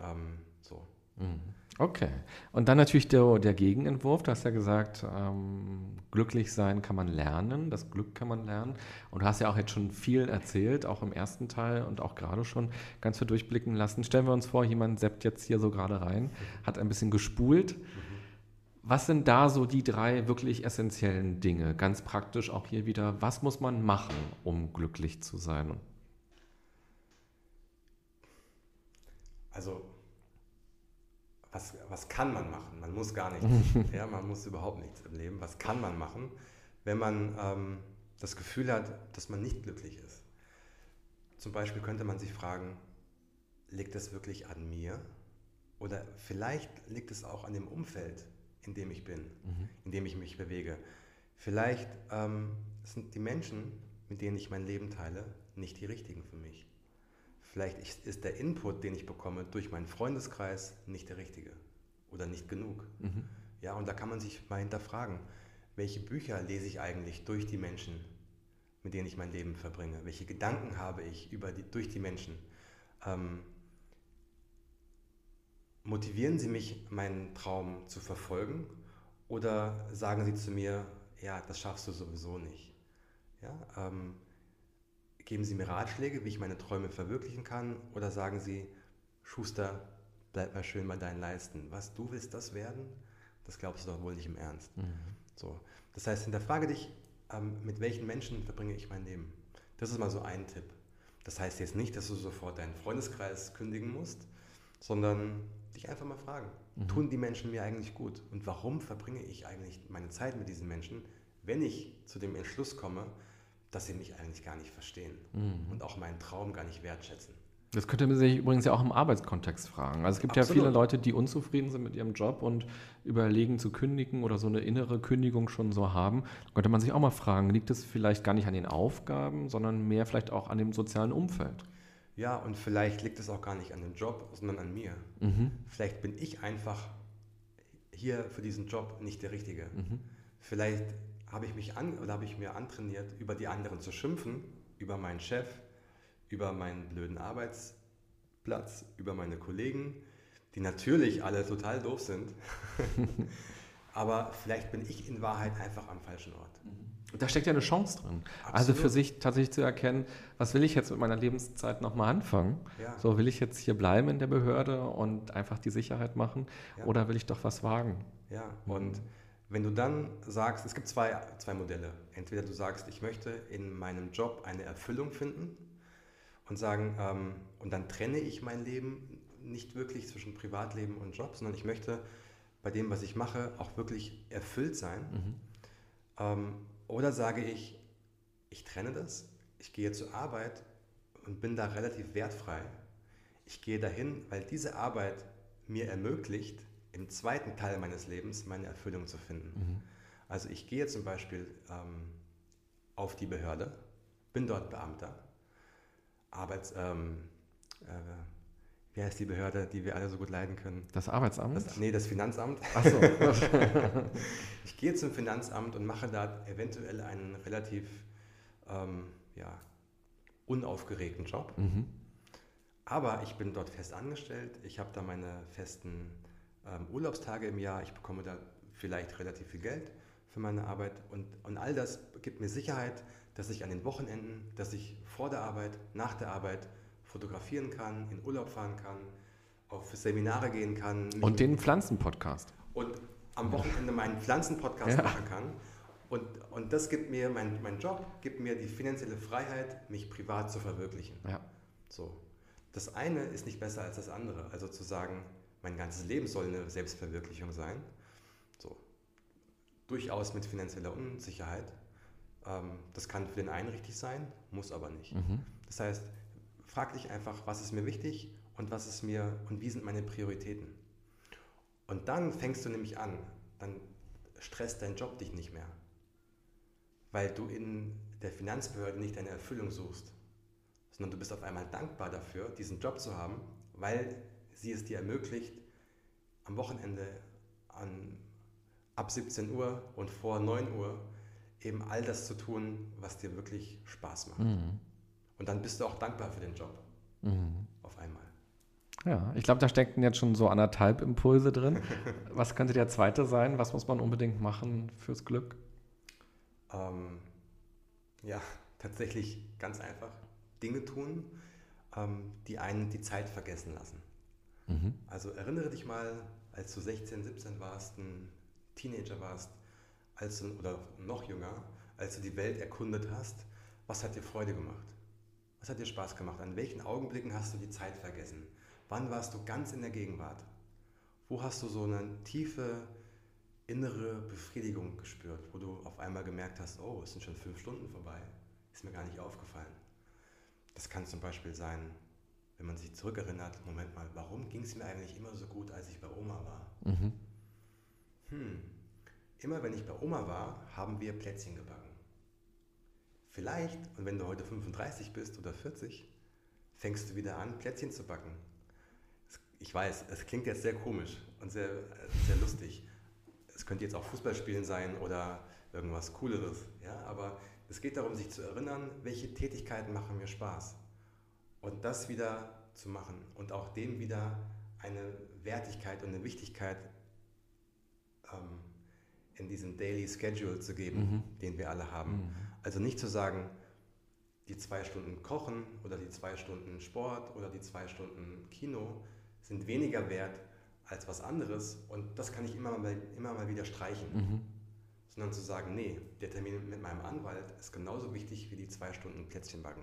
Ähm, so. Mhm. Okay. Und dann natürlich der, der Gegenentwurf. Du hast ja gesagt, ähm, glücklich sein kann man lernen, das Glück kann man lernen. Und du hast ja auch jetzt schon viel erzählt, auch im ersten Teil und auch gerade schon ganz viel durchblicken lassen. Stellen wir uns vor, jemand seppt jetzt hier so gerade rein, hat ein bisschen gespult. Was sind da so die drei wirklich essentiellen Dinge? Ganz praktisch auch hier wieder, was muss man machen, um glücklich zu sein? Also, was, was kann man machen? Man muss gar nichts. ja, man muss überhaupt nichts im Leben. Was kann man machen, wenn man ähm, das Gefühl hat, dass man nicht glücklich ist? Zum Beispiel könnte man sich fragen, liegt das wirklich an mir? Oder vielleicht liegt es auch an dem Umfeld, in dem ich bin, mhm. in dem ich mich bewege. Vielleicht ähm, sind die Menschen, mit denen ich mein Leben teile, nicht die richtigen für mich. Vielleicht ist der Input, den ich bekomme durch meinen Freundeskreis, nicht der richtige oder nicht genug. Mhm. Ja, und da kann man sich mal hinterfragen, welche Bücher lese ich eigentlich durch die Menschen, mit denen ich mein Leben verbringe? Welche Gedanken habe ich über die, durch die Menschen? Ähm, motivieren sie mich, meinen Traum zu verfolgen? Oder sagen sie zu mir, ja, das schaffst du sowieso nicht? Ja, ähm, geben sie mir Ratschläge, wie ich meine Träume verwirklichen kann? Oder sagen sie, Schuster, bleib mal schön bei deinen Leisten. Was, du willst das werden? Das glaubst du doch wohl nicht im Ernst. Mhm. So. Das heißt, hinterfrage dich, ähm, mit welchen Menschen verbringe ich mein Leben? Das ist mal so ein Tipp. Das heißt jetzt nicht, dass du sofort deinen Freundeskreis kündigen musst, sondern dich einfach mal fragen, mhm. tun die Menschen mir eigentlich gut? Und warum verbringe ich eigentlich meine Zeit mit diesen Menschen, wenn ich zu dem Entschluss komme, dass sie mich eigentlich gar nicht verstehen mhm. und auch meinen Traum gar nicht wertschätzen? Das könnte man sich übrigens ja auch im Arbeitskontext fragen. Also es gibt Absolut. ja viele Leute, die unzufrieden sind mit ihrem Job und überlegen zu kündigen oder so eine innere Kündigung schon so haben. Da könnte man sich auch mal fragen, liegt es vielleicht gar nicht an den Aufgaben, sondern mehr vielleicht auch an dem sozialen Umfeld? Ja, und vielleicht liegt es auch gar nicht an dem Job, sondern an mir. Mhm. Vielleicht bin ich einfach hier für diesen Job nicht der Richtige. Mhm. Vielleicht habe ich mich an oder habe ich mir antrainiert, über die anderen zu schimpfen, über meinen Chef, über meinen blöden Arbeitsplatz, über meine Kollegen, die natürlich alle total doof sind. Aber vielleicht bin ich in Wahrheit einfach am falschen Ort. Und da steckt ja eine Chance drin. Absolut. Also für sich tatsächlich zu erkennen, was will ich jetzt mit meiner Lebenszeit nochmal anfangen? Ja. So will ich jetzt hier bleiben in der Behörde und einfach die Sicherheit machen ja. oder will ich doch was wagen? Ja, und wenn du dann sagst, es gibt zwei, zwei Modelle. Entweder du sagst, ich möchte in meinem Job eine Erfüllung finden und sagen, ähm, und dann trenne ich mein Leben nicht wirklich zwischen Privatleben und Job, sondern ich möchte bei dem, was ich mache, auch wirklich erfüllt sein. Mhm. Ähm, oder sage ich, ich trenne das, ich gehe zur Arbeit und bin da relativ wertfrei. Ich gehe dahin, weil diese Arbeit mir ermöglicht, im zweiten Teil meines Lebens meine Erfüllung zu finden. Mhm. Also ich gehe zum Beispiel ähm, auf die Behörde, bin dort Beamter, Arbeits, ähm, äh, wie heißt die Behörde, die wir alle so gut leiden können? Das Arbeitsamt? Das, nee, das Finanzamt. Ach so. ich gehe zum Finanzamt und mache da eventuell einen relativ ähm, ja, unaufgeregten Job. Mhm. Aber ich bin dort fest angestellt, ich habe da meine festen ähm, Urlaubstage im Jahr, ich bekomme da vielleicht relativ viel Geld für meine Arbeit und, und all das gibt mir Sicherheit, dass ich an den Wochenenden, dass ich vor der Arbeit, nach der Arbeit fotografieren kann, in Urlaub fahren kann, auf Seminare gehen kann. Und den Pflanzenpodcast. Und am Wochenende meinen Pflanzenpodcast ja. machen kann. Und, und das gibt mir, mein, mein Job gibt mir die finanzielle Freiheit, mich privat zu verwirklichen. Ja. So. Das eine ist nicht besser als das andere. Also zu sagen, mein ganzes Leben soll eine Selbstverwirklichung sein. So. Durchaus mit finanzieller Unsicherheit. Ähm, das kann für den einen richtig sein, muss aber nicht. Mhm. Das heißt, frag dich einfach, was ist mir wichtig und was ist mir und wie sind meine Prioritäten. Und dann fängst du nämlich an, dann stresst dein Job dich nicht mehr, weil du in der Finanzbehörde nicht deine Erfüllung suchst, sondern du bist auf einmal dankbar dafür, diesen Job zu haben, weil sie es dir ermöglicht, am Wochenende an, ab 17 Uhr und vor 9 Uhr eben all das zu tun, was dir wirklich Spaß macht. Mhm. Und dann bist du auch dankbar für den Job. Mhm. Auf einmal. Ja, ich glaube, da stecken jetzt schon so anderthalb Impulse drin. was könnte der zweite sein? Was muss man unbedingt machen fürs Glück? Ähm, ja, tatsächlich ganz einfach. Dinge tun, ähm, die einen die Zeit vergessen lassen. Mhm. Also erinnere dich mal, als du 16, 17 warst, ein Teenager warst, als du, oder noch jünger, als du die Welt erkundet hast, was hat dir Freude gemacht? Was hat dir Spaß gemacht? An welchen Augenblicken hast du die Zeit vergessen? Wann warst du ganz in der Gegenwart? Wo hast du so eine tiefe innere Befriedigung gespürt, wo du auf einmal gemerkt hast, oh, es sind schon fünf Stunden vorbei? Ist mir gar nicht aufgefallen. Das kann zum Beispiel sein, wenn man sich zurückerinnert, Moment mal, warum ging es mir eigentlich immer so gut, als ich bei Oma war? Mhm. Hm, immer wenn ich bei Oma war, haben wir Plätzchen gebacken. Vielleicht, und wenn du heute 35 bist oder 40, fängst du wieder an, Plätzchen zu backen. Ich weiß, es klingt jetzt sehr komisch und sehr, sehr lustig. Es könnte jetzt auch Fußballspielen sein oder irgendwas Cooleres. Ja? Aber es geht darum, sich zu erinnern, welche Tätigkeiten machen mir Spaß. Und das wieder zu machen und auch dem wieder eine Wertigkeit und eine Wichtigkeit ähm, in diesen Daily Schedule zu geben, mhm. den wir alle haben. Mhm. Also nicht zu sagen, die zwei Stunden Kochen oder die zwei Stunden Sport oder die zwei Stunden Kino sind weniger wert als was anderes und das kann ich immer mal, immer mal wieder streichen. Mhm. Sondern zu sagen, nee, der Termin mit meinem Anwalt ist genauso wichtig wie die zwei Stunden Plätzchen backen.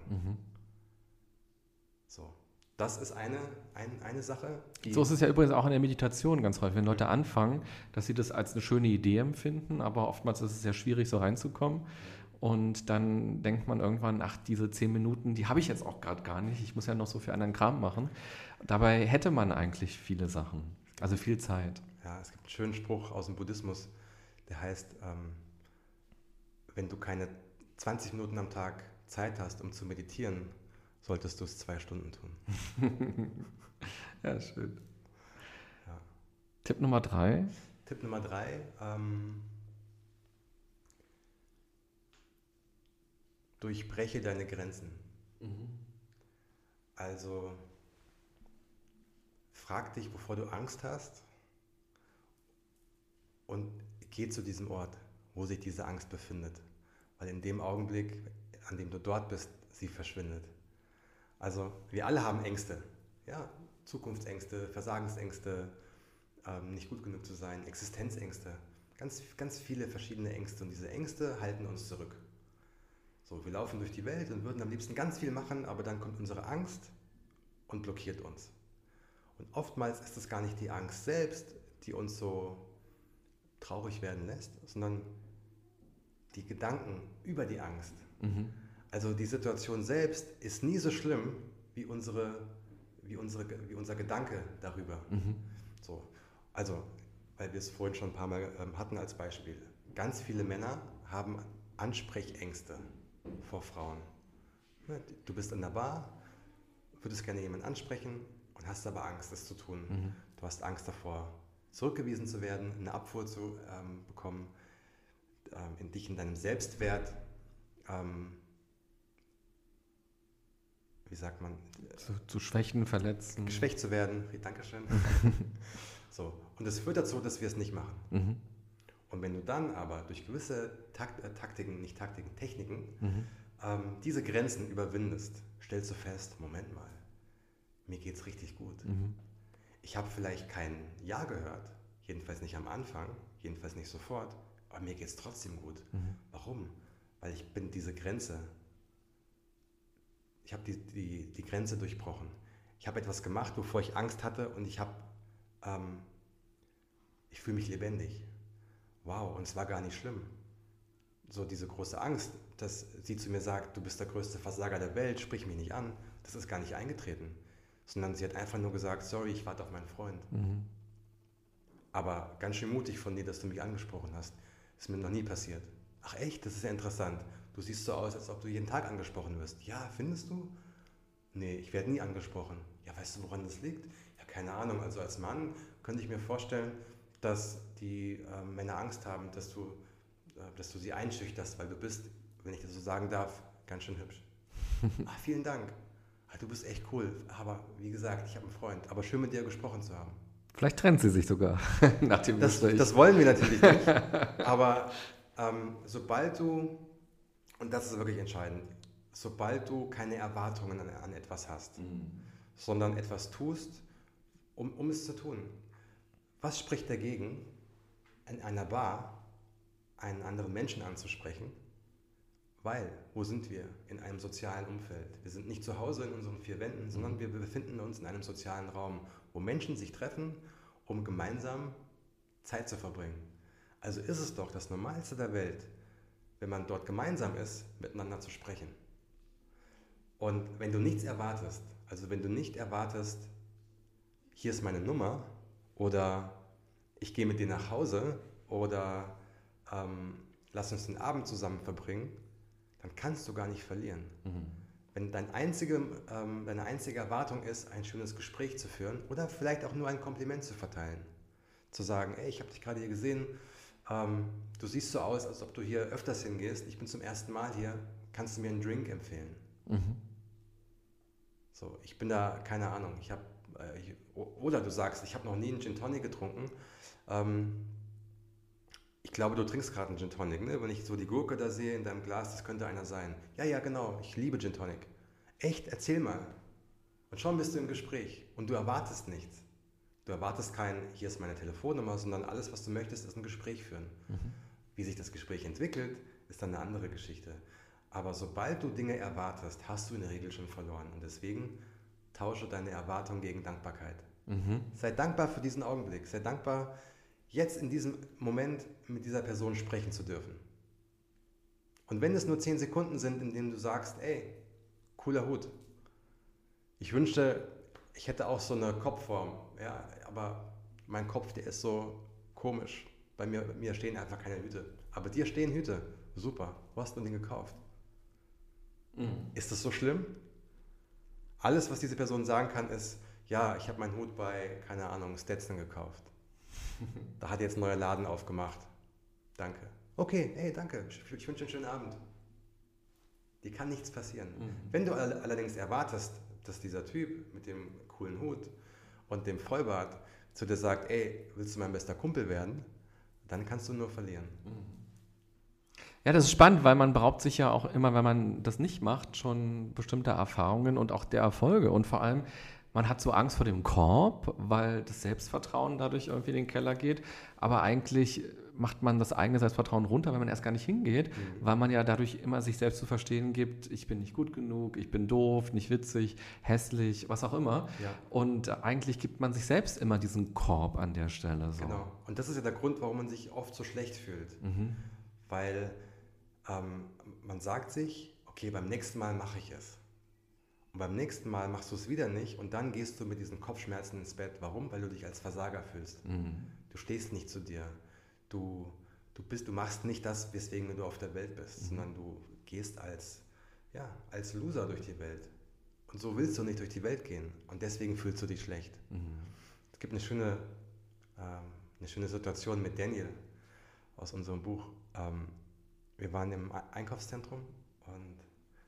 So. Das ist eine, ein, eine Sache. so ist es ja übrigens auch in der Meditation ganz häufig. Wenn Leute anfangen, dass sie das als eine schöne Idee empfinden, aber oftmals ist es sehr schwierig, so reinzukommen. Und dann denkt man irgendwann, ach, diese zehn Minuten, die habe ich jetzt auch gerade gar nicht. Ich muss ja noch so viel anderen Kram machen. Dabei hätte man eigentlich viele Sachen, also viel Zeit. Ja, es gibt einen schönen Spruch aus dem Buddhismus, der heißt, ähm, wenn du keine 20 Minuten am Tag Zeit hast, um zu meditieren, solltest du es zwei Stunden tun. ja, schön. Ja. Tipp Nummer drei. Tipp Nummer drei. Ähm, durchbreche deine Grenzen. Mhm. Also frag dich, bevor du Angst hast und geh zu diesem Ort, wo sich diese Angst befindet. Weil in dem Augenblick, an dem du dort bist, sie verschwindet. Also wir alle haben Ängste. Ja, Zukunftsängste, Versagensängste, ähm, nicht gut genug zu sein, Existenzängste. Ganz, ganz viele verschiedene Ängste. Und diese Ängste halten uns zurück. So, wir laufen durch die Welt und würden am liebsten ganz viel machen, aber dann kommt unsere Angst und blockiert uns. Und oftmals ist es gar nicht die Angst selbst, die uns so traurig werden lässt, sondern die Gedanken über die Angst. Mhm. Also die Situation selbst ist nie so schlimm wie, unsere, wie, unsere, wie unser Gedanke darüber. Mhm. So, also, weil wir es vorhin schon ein paar Mal ähm, hatten als Beispiel. Ganz viele Männer haben Ansprechängste vor Frauen. Du bist in der Bar, würdest gerne jemanden ansprechen und hast aber Angst, das zu tun. Mhm. Du hast Angst davor, zurückgewiesen zu werden, eine Abfuhr zu ähm, bekommen, ähm, in dich in deinem Selbstwert ähm, wie sagt man? Zu, zu schwächen, verletzen. Geschwächt zu werden. Dankeschön. so. Und das führt dazu, dass wir es nicht machen. Mhm. Und wenn du dann aber durch gewisse Takt, äh, Taktiken, nicht Taktiken, Techniken, mhm. ähm, diese Grenzen überwindest, stellst du fest, Moment mal, mir geht es richtig gut. Mhm. Ich habe vielleicht kein Ja gehört, jedenfalls nicht am Anfang, jedenfalls nicht sofort, aber mir geht es trotzdem gut. Mhm. Warum? Weil ich bin diese Grenze ich habe die, die, die Grenze durchbrochen. Ich habe etwas gemacht, wovor ich Angst hatte und ich habe, ähm, ich fühle mich lebendig. Wow, und es war gar nicht schlimm. So diese große Angst, dass sie zu mir sagt, du bist der größte Versager der Welt, sprich mich nicht an, das ist gar nicht eingetreten. Sondern sie hat einfach nur gesagt, sorry, ich warte auf meinen Freund. Mhm. Aber ganz schön mutig von dir, dass du mich angesprochen hast. Das ist mir noch nie passiert. Ach echt, das ist ja interessant. Du siehst so aus, als ob du jeden Tag angesprochen wirst. Ja, findest du? Nee, ich werde nie angesprochen. Ja, weißt du, woran das liegt? Ja, keine Ahnung. Also als Mann könnte ich mir vorstellen, dass die äh, Männer Angst haben, dass du, äh, dass du sie einschüchterst, weil du bist, wenn ich das so sagen darf, ganz schön hübsch. Ach, vielen Dank. Ah, du bist echt cool. Aber wie gesagt, ich habe einen Freund. Aber schön mit dir gesprochen zu haben. Vielleicht trennt sie sich sogar nach dem das, Gespräch. Das wollen wir natürlich nicht. Aber ähm, sobald du und das ist wirklich entscheidend. Sobald du keine Erwartungen an, an etwas hast, mhm. sondern etwas tust, um, um es zu tun. Was spricht dagegen, in einer Bar einen anderen Menschen anzusprechen, weil, wo sind wir? In einem sozialen Umfeld. Wir sind nicht zu Hause in unseren vier Wänden, sondern wir befinden uns in einem sozialen Raum, wo Menschen sich treffen, um gemeinsam Zeit zu verbringen. Also ist es doch das Normalste der Welt, wenn man dort gemeinsam ist, miteinander zu sprechen. Und wenn du nichts erwartest, also wenn du nicht erwartest, hier ist meine Nummer oder ich gehe mit dir nach Hause oder ähm, lass uns den Abend zusammen verbringen, dann kannst du gar nicht verlieren. Mhm. Wenn dein einzige, ähm, deine einzige Erwartung ist, ein schönes Gespräch zu führen oder vielleicht auch nur ein Kompliment zu verteilen, zu sagen, ey, ich habe dich gerade hier gesehen, ähm, du siehst so aus, als ob du hier öfters hingehst, ich bin zum ersten Mal hier, kannst du mir einen Drink empfehlen? Mhm. So, ich bin da, keine Ahnung, ich habe, äh, oder du sagst, ich habe noch nie einen Gin Tonic getrunken, ähm, ich glaube, du trinkst gerade einen Gin Tonic, ne? Wenn ich so die Gurke da sehe in deinem Glas, das könnte einer sein. Ja, ja, genau, ich liebe Gin Tonic. Echt, erzähl mal. Und schon bist du im Gespräch und du erwartest nichts. Du erwartest kein, hier ist meine Telefonnummer, sondern alles, was du möchtest, ist ein Gespräch führen. Mhm. Wie sich das Gespräch entwickelt, ist dann eine andere Geschichte. Aber sobald du Dinge erwartest, hast du in der Regel schon verloren. Und deswegen tausche deine Erwartung gegen Dankbarkeit. Mhm. Sei dankbar für diesen Augenblick. Sei dankbar jetzt in diesem Moment mit dieser Person sprechen zu dürfen. Und wenn es nur zehn Sekunden sind, in denen du sagst, ey, cooler Hut. Ich wünschte, ich hätte auch so eine Kopfform, ja, aber mein Kopf, der ist so komisch. Bei mir, bei mir stehen einfach keine Hüte. Aber dir stehen Hüte. Super. Wo hast du den gekauft? Mhm. Ist das so schlimm? Alles, was diese Person sagen kann, ist, ja, ich habe meinen Hut bei, keine Ahnung, Stetson gekauft. da hat jetzt ein neuer Laden aufgemacht. Danke. Okay, hey, danke. Ich wünsche einen schönen Abend. Die kann nichts passieren. Mhm. Wenn du allerdings erwartest, dass dieser Typ mit dem coolen Hut und dem Vollbart zu dir sagt, ey, willst du mein bester Kumpel werden? Dann kannst du nur verlieren. Ja, das ist spannend, weil man beraubt sich ja auch immer, wenn man das nicht macht, schon bestimmte Erfahrungen und auch der Erfolge. Und vor allem, man hat so Angst vor dem Korb, weil das Selbstvertrauen dadurch irgendwie in den Keller geht. Aber eigentlich macht man das eigene Selbstvertrauen runter, wenn man erst gar nicht hingeht, mhm. weil man ja dadurch immer sich selbst zu verstehen gibt, ich bin nicht gut genug, ich bin doof, nicht witzig, hässlich, was auch immer. Ja. Und eigentlich gibt man sich selbst immer diesen Korb an der Stelle. So. Genau. Und das ist ja der Grund, warum man sich oft so schlecht fühlt. Mhm. Weil ähm, man sagt sich, okay, beim nächsten Mal mache ich es. Und beim nächsten Mal machst du es wieder nicht und dann gehst du mit diesen Kopfschmerzen ins Bett. Warum? Weil du dich als Versager fühlst. Mhm. Du stehst nicht zu dir. Du, du, bist, du machst nicht das, weswegen du auf der Welt bist, mhm. sondern du gehst als, ja, als Loser durch die Welt. Und so willst du nicht durch die Welt gehen. Und deswegen fühlst du dich schlecht. Mhm. Es gibt eine schöne, ähm, eine schöne Situation mit Daniel aus unserem Buch. Ähm, wir waren im Einkaufszentrum und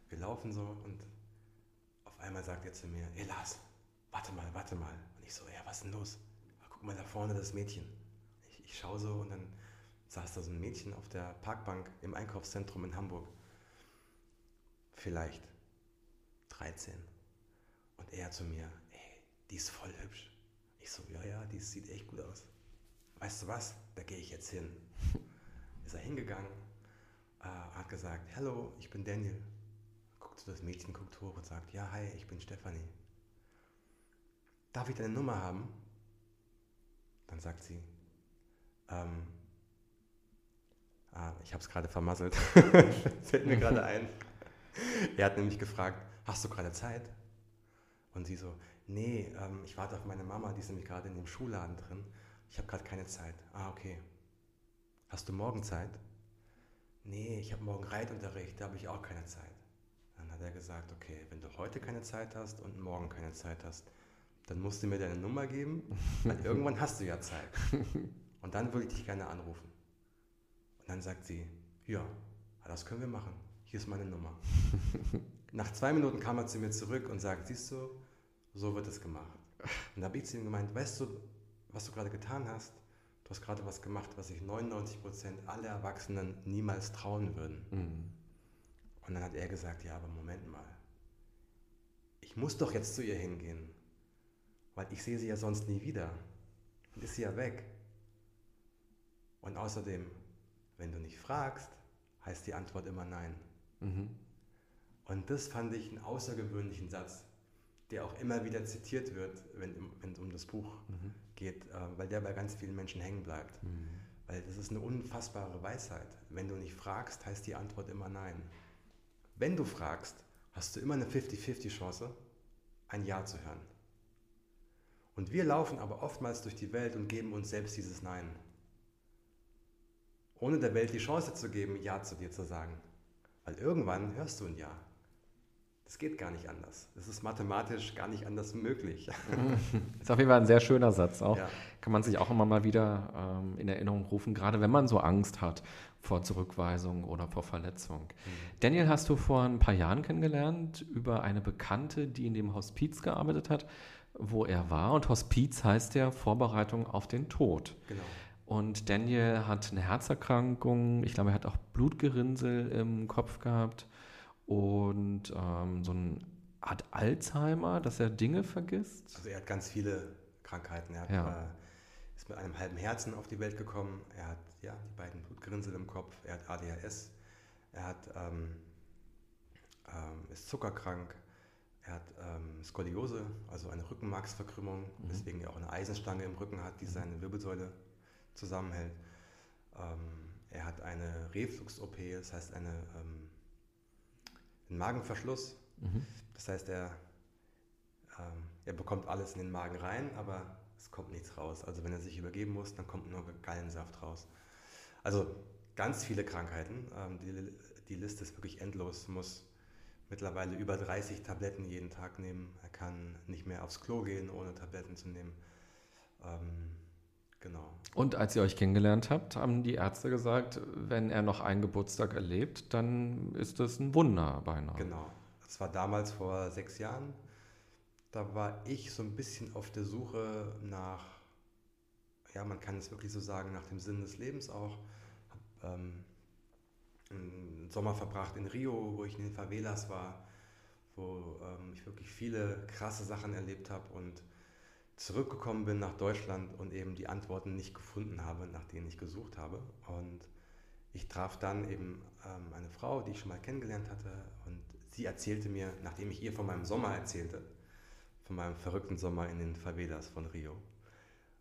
wir laufen so und einmal sagt er zu mir, hey Lars, warte mal, warte mal. Und ich so, ja, was ist denn los? Guck mal da vorne, das Mädchen. Ich, schaue so und dann saß da so ein Mädchen auf der Parkbank im Einkaufszentrum in Hamburg. Vielleicht 13. Und er zu mir, ey, die ist voll hübsch. Ich so, ja, ja, die sieht echt gut aus. Weißt du was? Da gehe ich jetzt hin. ist er hingegangen, äh, hat gesagt, hallo, ich bin Daniel guckt so, das Mädchen guckt hoch und sagt, ja, hi, ich bin Stefanie. Darf ich deine Nummer haben? Dann sagt sie, ähm, ah, ich habe es gerade vermasselt. Fällt mir gerade ein. Er hat nämlich gefragt, hast du gerade Zeit? Und sie so, nee, ähm, ich warte auf meine Mama, die ist nämlich gerade in dem Schuhladen drin. Ich habe gerade keine Zeit. Ah, okay. Hast du morgen Zeit? Nee, ich habe morgen Reitunterricht, da habe ich auch keine Zeit hat er gesagt, okay, wenn du heute keine Zeit hast und morgen keine Zeit hast, dann musst du mir deine Nummer geben, weil irgendwann hast du ja Zeit. Und dann würde ich dich gerne anrufen. Und dann sagt sie, ja, das können wir machen. Hier ist meine Nummer. Nach zwei Minuten kam er zu mir zurück und sagt, siehst du, so wird es gemacht. Und da habe ich zu ihm gemeint, weißt du, was du gerade getan hast? Du hast gerade was gemacht, was sich 99% aller Erwachsenen niemals trauen würden. Mhm. Und dann hat er gesagt, ja, aber Moment mal. Ich muss doch jetzt zu ihr hingehen, weil ich sehe sie ja sonst nie wieder. Und ist sie ja weg. Und außerdem, wenn du nicht fragst, heißt die Antwort immer nein. Mhm. Und das fand ich einen außergewöhnlichen Satz, der auch immer wieder zitiert wird, wenn, es um das Buch mhm. geht, äh, weil der bei ganz vielen Menschen hängen bleibt. Mhm. Weil das ist eine unfassbare Weisheit. Wenn du nicht fragst, heißt die Antwort immer nein. Wenn du fragst, hast du immer eine 50-50 Chance, ein Ja zu hören. Und wir laufen aber oftmals durch die Welt und geben uns selbst dieses Nein. Ohne der Welt die Chance zu geben, Ja zu dir zu sagen. Weil irgendwann hörst du ein Ja. Das geht gar nicht anders. Es ist mathematisch gar nicht anders möglich. ist auf jeden Fall ein sehr schöner Satz. Auch ja. kann man sich auch immer mal wieder ähm, in Erinnerung rufen, gerade wenn man so Angst hat vor Zurückweisung oder vor Verletzung. Mhm. Daniel hast du vor ein paar Jahren kennengelernt über eine Bekannte, die in dem Hospiz gearbeitet hat, wo er war. Und Hospiz heißt ja Vorbereitung auf den Tod. Genau. Und Daniel hat eine Herzerkrankung, ich glaube, er hat auch Blutgerinnsel im Kopf gehabt und ähm, so eine Art Alzheimer, dass er Dinge vergisst. Also er hat ganz viele Krankheiten. Er hat, ja. äh, ist mit einem halben Herzen auf die Welt gekommen. Er hat ja, die beiden Blutgerinnsel im Kopf. Er hat ADHS. Er hat, ähm, ähm, ist zuckerkrank. Er hat ähm, Skoliose, also eine Rückenmarksverkrümmung, mhm. weswegen er auch eine Eisenstange im Rücken hat, die mhm. seine Wirbelsäule zusammenhält. Ähm, er hat eine Reflux-OP, das heißt eine ähm, einen Magenverschluss. Mhm. Das heißt, er, ähm, er bekommt alles in den Magen rein, aber es kommt nichts raus. Also wenn er sich übergeben muss, dann kommt nur Gallensaft raus. Also ganz viele Krankheiten. Ähm, die, die Liste ist wirklich endlos. Muss mittlerweile über 30 Tabletten jeden Tag nehmen. Er kann nicht mehr aufs Klo gehen, ohne Tabletten zu nehmen. Ähm, Genau. Und als ihr euch kennengelernt habt, haben die Ärzte gesagt, wenn er noch einen Geburtstag erlebt, dann ist das ein Wunder beinahe. Genau. Das war damals vor sechs Jahren. Da war ich so ein bisschen auf der Suche nach, ja, man kann es wirklich so sagen, nach dem Sinn des Lebens auch. Hab, ähm, einen Sommer verbracht in Rio, wo ich in den Favelas war, wo ähm, ich wirklich viele krasse Sachen erlebt habe und zurückgekommen bin nach Deutschland und eben die Antworten nicht gefunden habe, nach denen ich gesucht habe. Und ich traf dann eben ähm, eine Frau, die ich schon mal kennengelernt hatte und sie erzählte mir, nachdem ich ihr von meinem Sommer erzählte, von meinem verrückten Sommer in den Favelas von Rio,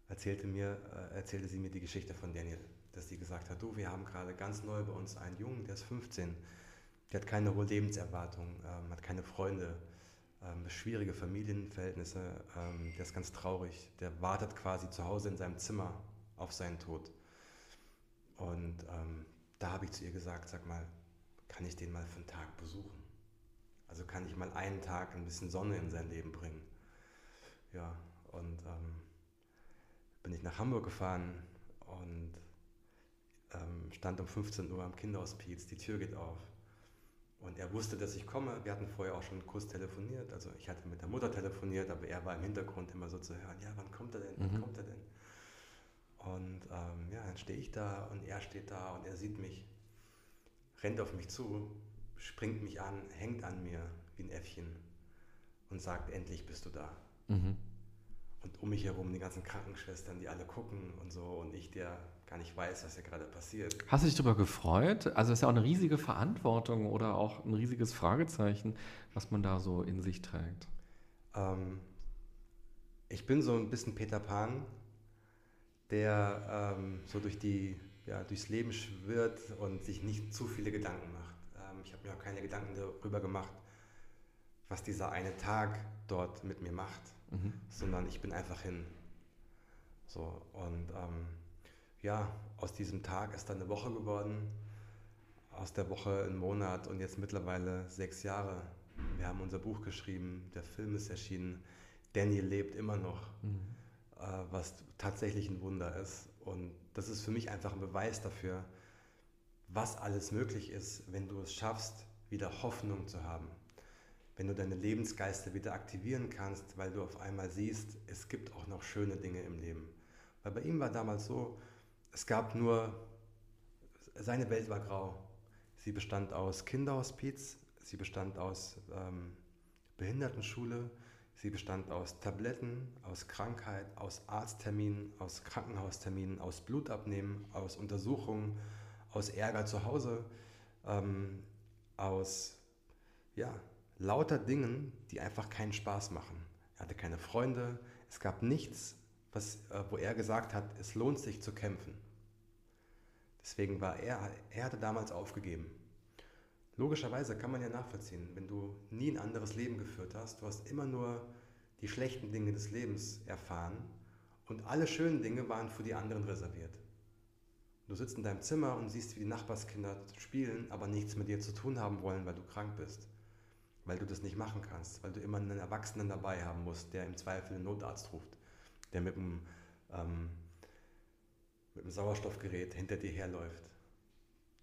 erzählte, mir, äh, erzählte sie mir die Geschichte von Daniel, dass sie gesagt hat, du, wir haben gerade ganz neu bei uns einen Jungen, der ist 15, der hat keine hohe Lebenserwartung, ähm, hat keine Freunde, ähm, schwierige Familienverhältnisse, ähm, der ist ganz traurig. Der wartet quasi zu Hause in seinem Zimmer auf seinen Tod. Und ähm, da habe ich zu ihr gesagt, sag mal, kann ich den mal für einen Tag besuchen? Also kann ich mal einen Tag ein bisschen Sonne in sein Leben bringen? Ja, und ähm, bin ich nach Hamburg gefahren und ähm, stand um 15 Uhr am Kinderhospiz, die Tür geht auf und er wusste, dass ich komme. Wir hatten vorher auch schon kurz telefoniert. Also ich hatte mit der Mutter telefoniert, aber er war im Hintergrund immer so zu hören, ja, wann kommt er denn? Wann mhm. kommt er denn? Und ähm, ja, dann stehe ich da und er steht da und er sieht mich, rennt auf mich zu, springt mich an, hängt an mir wie ein Äffchen und sagt, endlich bist du da. Mhm. Und um mich herum die ganzen Krankenschwestern, die alle gucken und so und ich, der gar nicht weiß, was hier gerade passiert. Hast du dich darüber gefreut? Also es ist ja auch eine riesige Verantwortung oder auch ein riesiges Fragezeichen, was man da so in sich trägt. Ähm, ich bin so ein bisschen Peter Pan, der ähm, so durch die, ja, durchs Leben schwirrt und sich nicht zu viele Gedanken macht. Ähm, ich habe mir auch keine Gedanken darüber gemacht, was dieser eine Tag dort mit mir macht, mhm. sondern ich bin einfach hin. So, und ähm, ja, aus diesem Tag ist dann eine Woche geworden, aus der Woche ein Monat und jetzt mittlerweile sechs Jahre. Wir haben unser Buch geschrieben, der Film ist erschienen, Daniel lebt immer noch, mhm. äh, was tatsächlich ein Wunder ist. Und das ist für mich einfach ein Beweis dafür, was alles möglich ist, wenn du es schaffst, wieder Hoffnung zu haben. Wenn du deine Lebensgeister wieder aktivieren kannst, weil du auf einmal siehst, es gibt auch noch schöne Dinge im Leben. Weil bei ihm war damals so, es gab nur, seine Welt war grau. Sie bestand aus Kinderhospiz, sie bestand aus ähm, Behindertenschule, Sie bestand aus Tabletten, aus Krankheit, aus Arztterminen, aus Krankenhausterminen, aus Blutabnehmen, aus Untersuchungen, aus Ärger zu Hause, ähm, aus ja, lauter Dingen, die einfach keinen Spaß machen. Er hatte keine Freunde, es gab nichts, was, äh, wo er gesagt hat, es lohnt sich zu kämpfen. Deswegen war er, er hatte damals aufgegeben. Logischerweise kann man ja nachvollziehen, wenn du nie ein anderes Leben geführt hast, du hast immer nur die schlechten Dinge des Lebens erfahren und alle schönen Dinge waren für die anderen reserviert. Du sitzt in deinem Zimmer und siehst, wie die Nachbarskinder spielen, aber nichts mit dir zu tun haben wollen, weil du krank bist. Weil du das nicht machen kannst, weil du immer einen Erwachsenen dabei haben musst, der im Zweifel einen Notarzt ruft, der mit einem, ähm, mit einem Sauerstoffgerät hinter dir herläuft.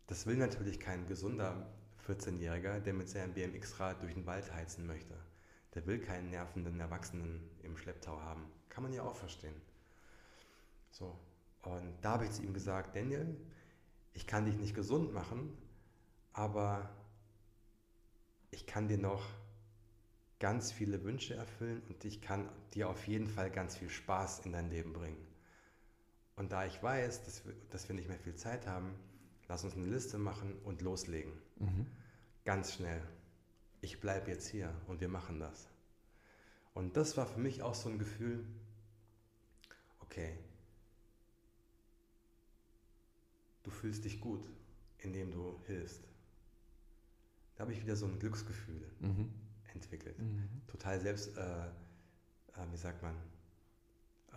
Das will natürlich kein gesunder 14-Jähriger, der mit seinem BMX-Rad durch den Wald heizen möchte. Der will keinen nervenden Erwachsenen im Schlepptau haben. Kann man ja auch verstehen. So, und da habe ich zu ihm gesagt, Daniel, ich kann dich nicht gesund machen, aber ich kann dir noch ganz viele Wünsche erfüllen und ich kann dir auf jeden Fall ganz viel Spaß in dein Leben bringen. Und da ich weiß, dass wir, dass wir nicht mehr viel Zeit haben, lass uns eine Liste machen und loslegen. Mhm. Ganz schnell. Ich bleibe jetzt hier und wir machen das. Und das war für mich auch so ein Gefühl, okay, du fühlst dich gut, indem du hilfst. Da habe ich wieder so ein Glücksgefühl mhm. entwickelt. Mhm. Total selbst, äh, äh, wie sagt man?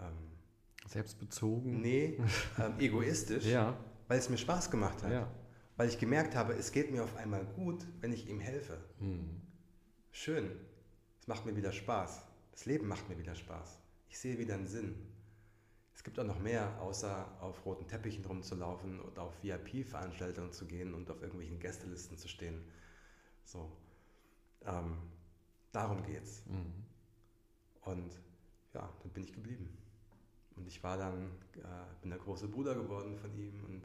Ähm, Selbstbezogen? Nee, ähm, egoistisch, ja. weil es mir Spaß gemacht hat. Ja. Weil ich gemerkt habe, es geht mir auf einmal gut, wenn ich ihm helfe. Mhm. Schön. Es macht mir wieder Spaß. Das Leben macht mir wieder Spaß. Ich sehe wieder einen Sinn. Es gibt auch noch mehr, außer auf roten Teppichen rumzulaufen und auf VIP-Veranstaltungen zu gehen und auf irgendwelchen Gästelisten zu stehen. So. Ähm, darum geht's. Mhm. Und ja, dann bin ich geblieben. Und ich war dann, äh, bin der große Bruder geworden von ihm und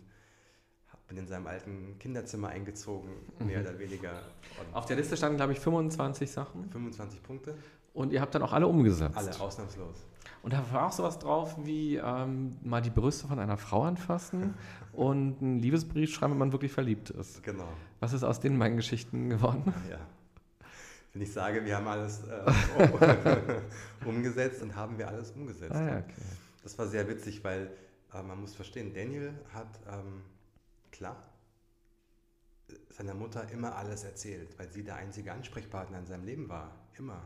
bin in seinem alten Kinderzimmer eingezogen, mehr mhm. oder weniger. Und Auf der Liste standen, glaube ich, 25 Sachen. 25 Punkte. Und ihr habt dann auch alle umgesetzt. Alle, ausnahmslos. Und da war auch sowas drauf wie ähm, mal die Brüste von einer Frau anfassen und einen Liebesbrief schreiben, wenn man wirklich verliebt ist. Genau. Was ist aus den beiden Geschichten geworden? Ja. Wenn ich sage, wir haben alles äh, umgesetzt, dann haben wir alles umgesetzt. Ah, ja, okay. Das war sehr witzig, weil äh, man muss verstehen, Daniel hat, ähm, klar, seiner Mutter immer alles erzählt, weil sie der einzige Ansprechpartner in seinem Leben war. Immer.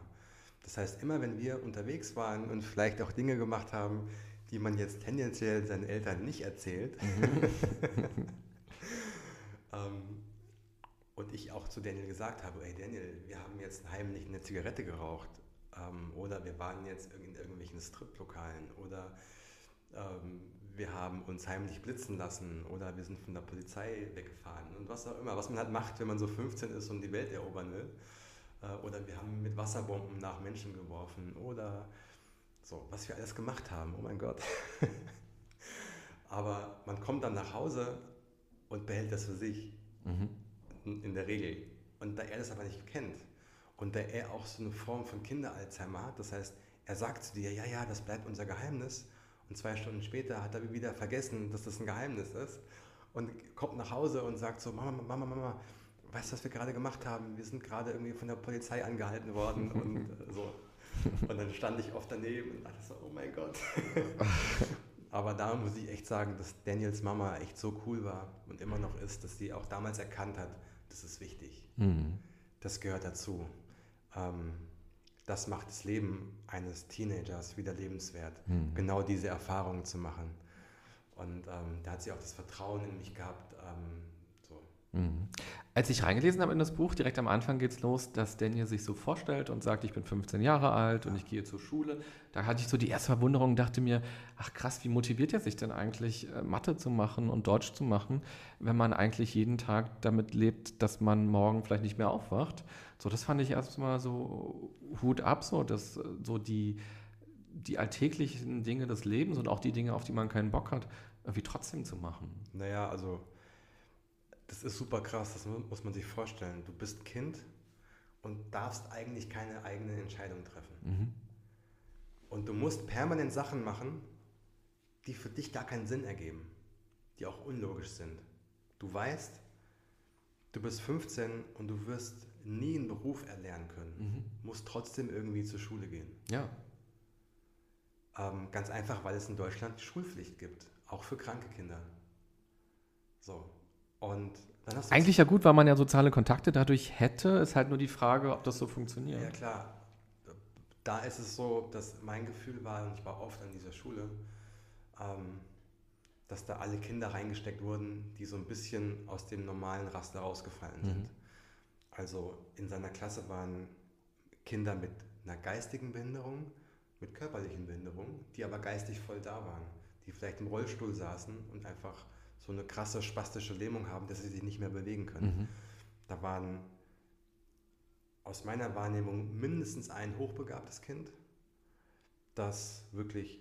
Das heißt, immer wenn wir unterwegs waren und vielleicht auch Dinge gemacht haben, die man jetzt tendenziell seinen Eltern nicht erzählt, mhm. ähm, und ich auch zu Daniel gesagt habe, hey Daniel, wir haben jetzt heimlich eine Zigarette geraucht ähm, oder wir waren jetzt in irgendwelchen Striplokalen oder ähm, wir haben uns heimlich blitzen lassen oder wir sind von der Polizei weggefahren und was auch immer, was man halt macht, wenn man so 15 ist und die Welt erobern will. Äh, oder wir haben mit Wasserbomben nach Menschen geworfen oder so, was wir alles gemacht haben, oh mein Gott. Aber man kommt dann nach Hause und behält das für sich, mhm. in der Regel. Und da er das aber nicht kennt und da er auch so eine Form von Kinder-Alzheimer hat, das heißt, er sagt zu dir, ja, ja, das bleibt unser Geheimnis. Und zwei Stunden später hat er wieder vergessen, dass das ein Geheimnis ist und kommt nach Hause und sagt so, Mama, Mama, Mama, weißt du, was wir gerade gemacht haben? Wir sind gerade irgendwie von der Polizei angehalten worden und äh, so. Und dann stand ich oft daneben und dachte so, oh mein Gott. Aber da muss ich echt sagen, dass Daniels Mama echt so cool war und immer noch ist, dass sie auch damals erkannt hat, das ist wichtig. Mhm. Das gehört dazu. Ähm, das macht das Leben eines Teenagers wieder lebenswert, mhm. genau diese Erfahrungen zu machen. Und ähm, da hat sie auch das Vertrauen in mich gehabt, ähm, Mhm. Als ich reingelesen habe in das Buch, direkt am Anfang geht es los, dass Daniel sich so vorstellt und sagt, ich bin 15 Jahre alt und ich gehe zur Schule. Da hatte ich so die erste Verwunderung und dachte mir, ach krass, wie motiviert er sich denn eigentlich, äh, Mathe zu machen und Deutsch zu machen, wenn man eigentlich jeden Tag damit lebt, dass man morgen vielleicht nicht mehr aufwacht. So, das fand ich erstmal so Hut ab, so, dass äh, so die, die alltäglichen Dinge des Lebens und auch die Dinge, auf die man keinen Bock hat, irgendwie trotzdem zu machen. Naja, also das ist super krass, das muss man sich vorstellen. Du bist Kind und darfst eigentlich keine eigene Entscheidung treffen. Mhm. Und du musst permanent Sachen machen, die für dich gar keinen Sinn ergeben, die auch unlogisch sind. Du weißt, du bist 15 und du wirst nie einen Beruf erlernen können, mhm. musst trotzdem irgendwie zur Schule gehen. Ja. Ähm, ganz einfach, weil es in Deutschland Schulpflicht gibt, auch für kranke Kinder. So. Und dann hast du Eigentlich ja gut, weil man ja soziale Kontakte dadurch hätte. Ist halt nur die Frage, ob das so funktioniert. Ja, klar. Da ist es so, dass mein Gefühl war, und ich war oft an dieser Schule, ähm, dass da alle Kinder reingesteckt wurden, die so ein bisschen aus dem normalen Raster rausgefallen sind. Mhm. Also in seiner Klasse waren Kinder mit einer geistigen Behinderung, mit körperlichen Behinderungen, die aber geistig voll da waren, die vielleicht im Rollstuhl saßen und einfach so eine krasse spastische Lähmung haben, dass sie sich nicht mehr bewegen können. Mhm. Da waren aus meiner Wahrnehmung mindestens ein hochbegabtes Kind, das wirklich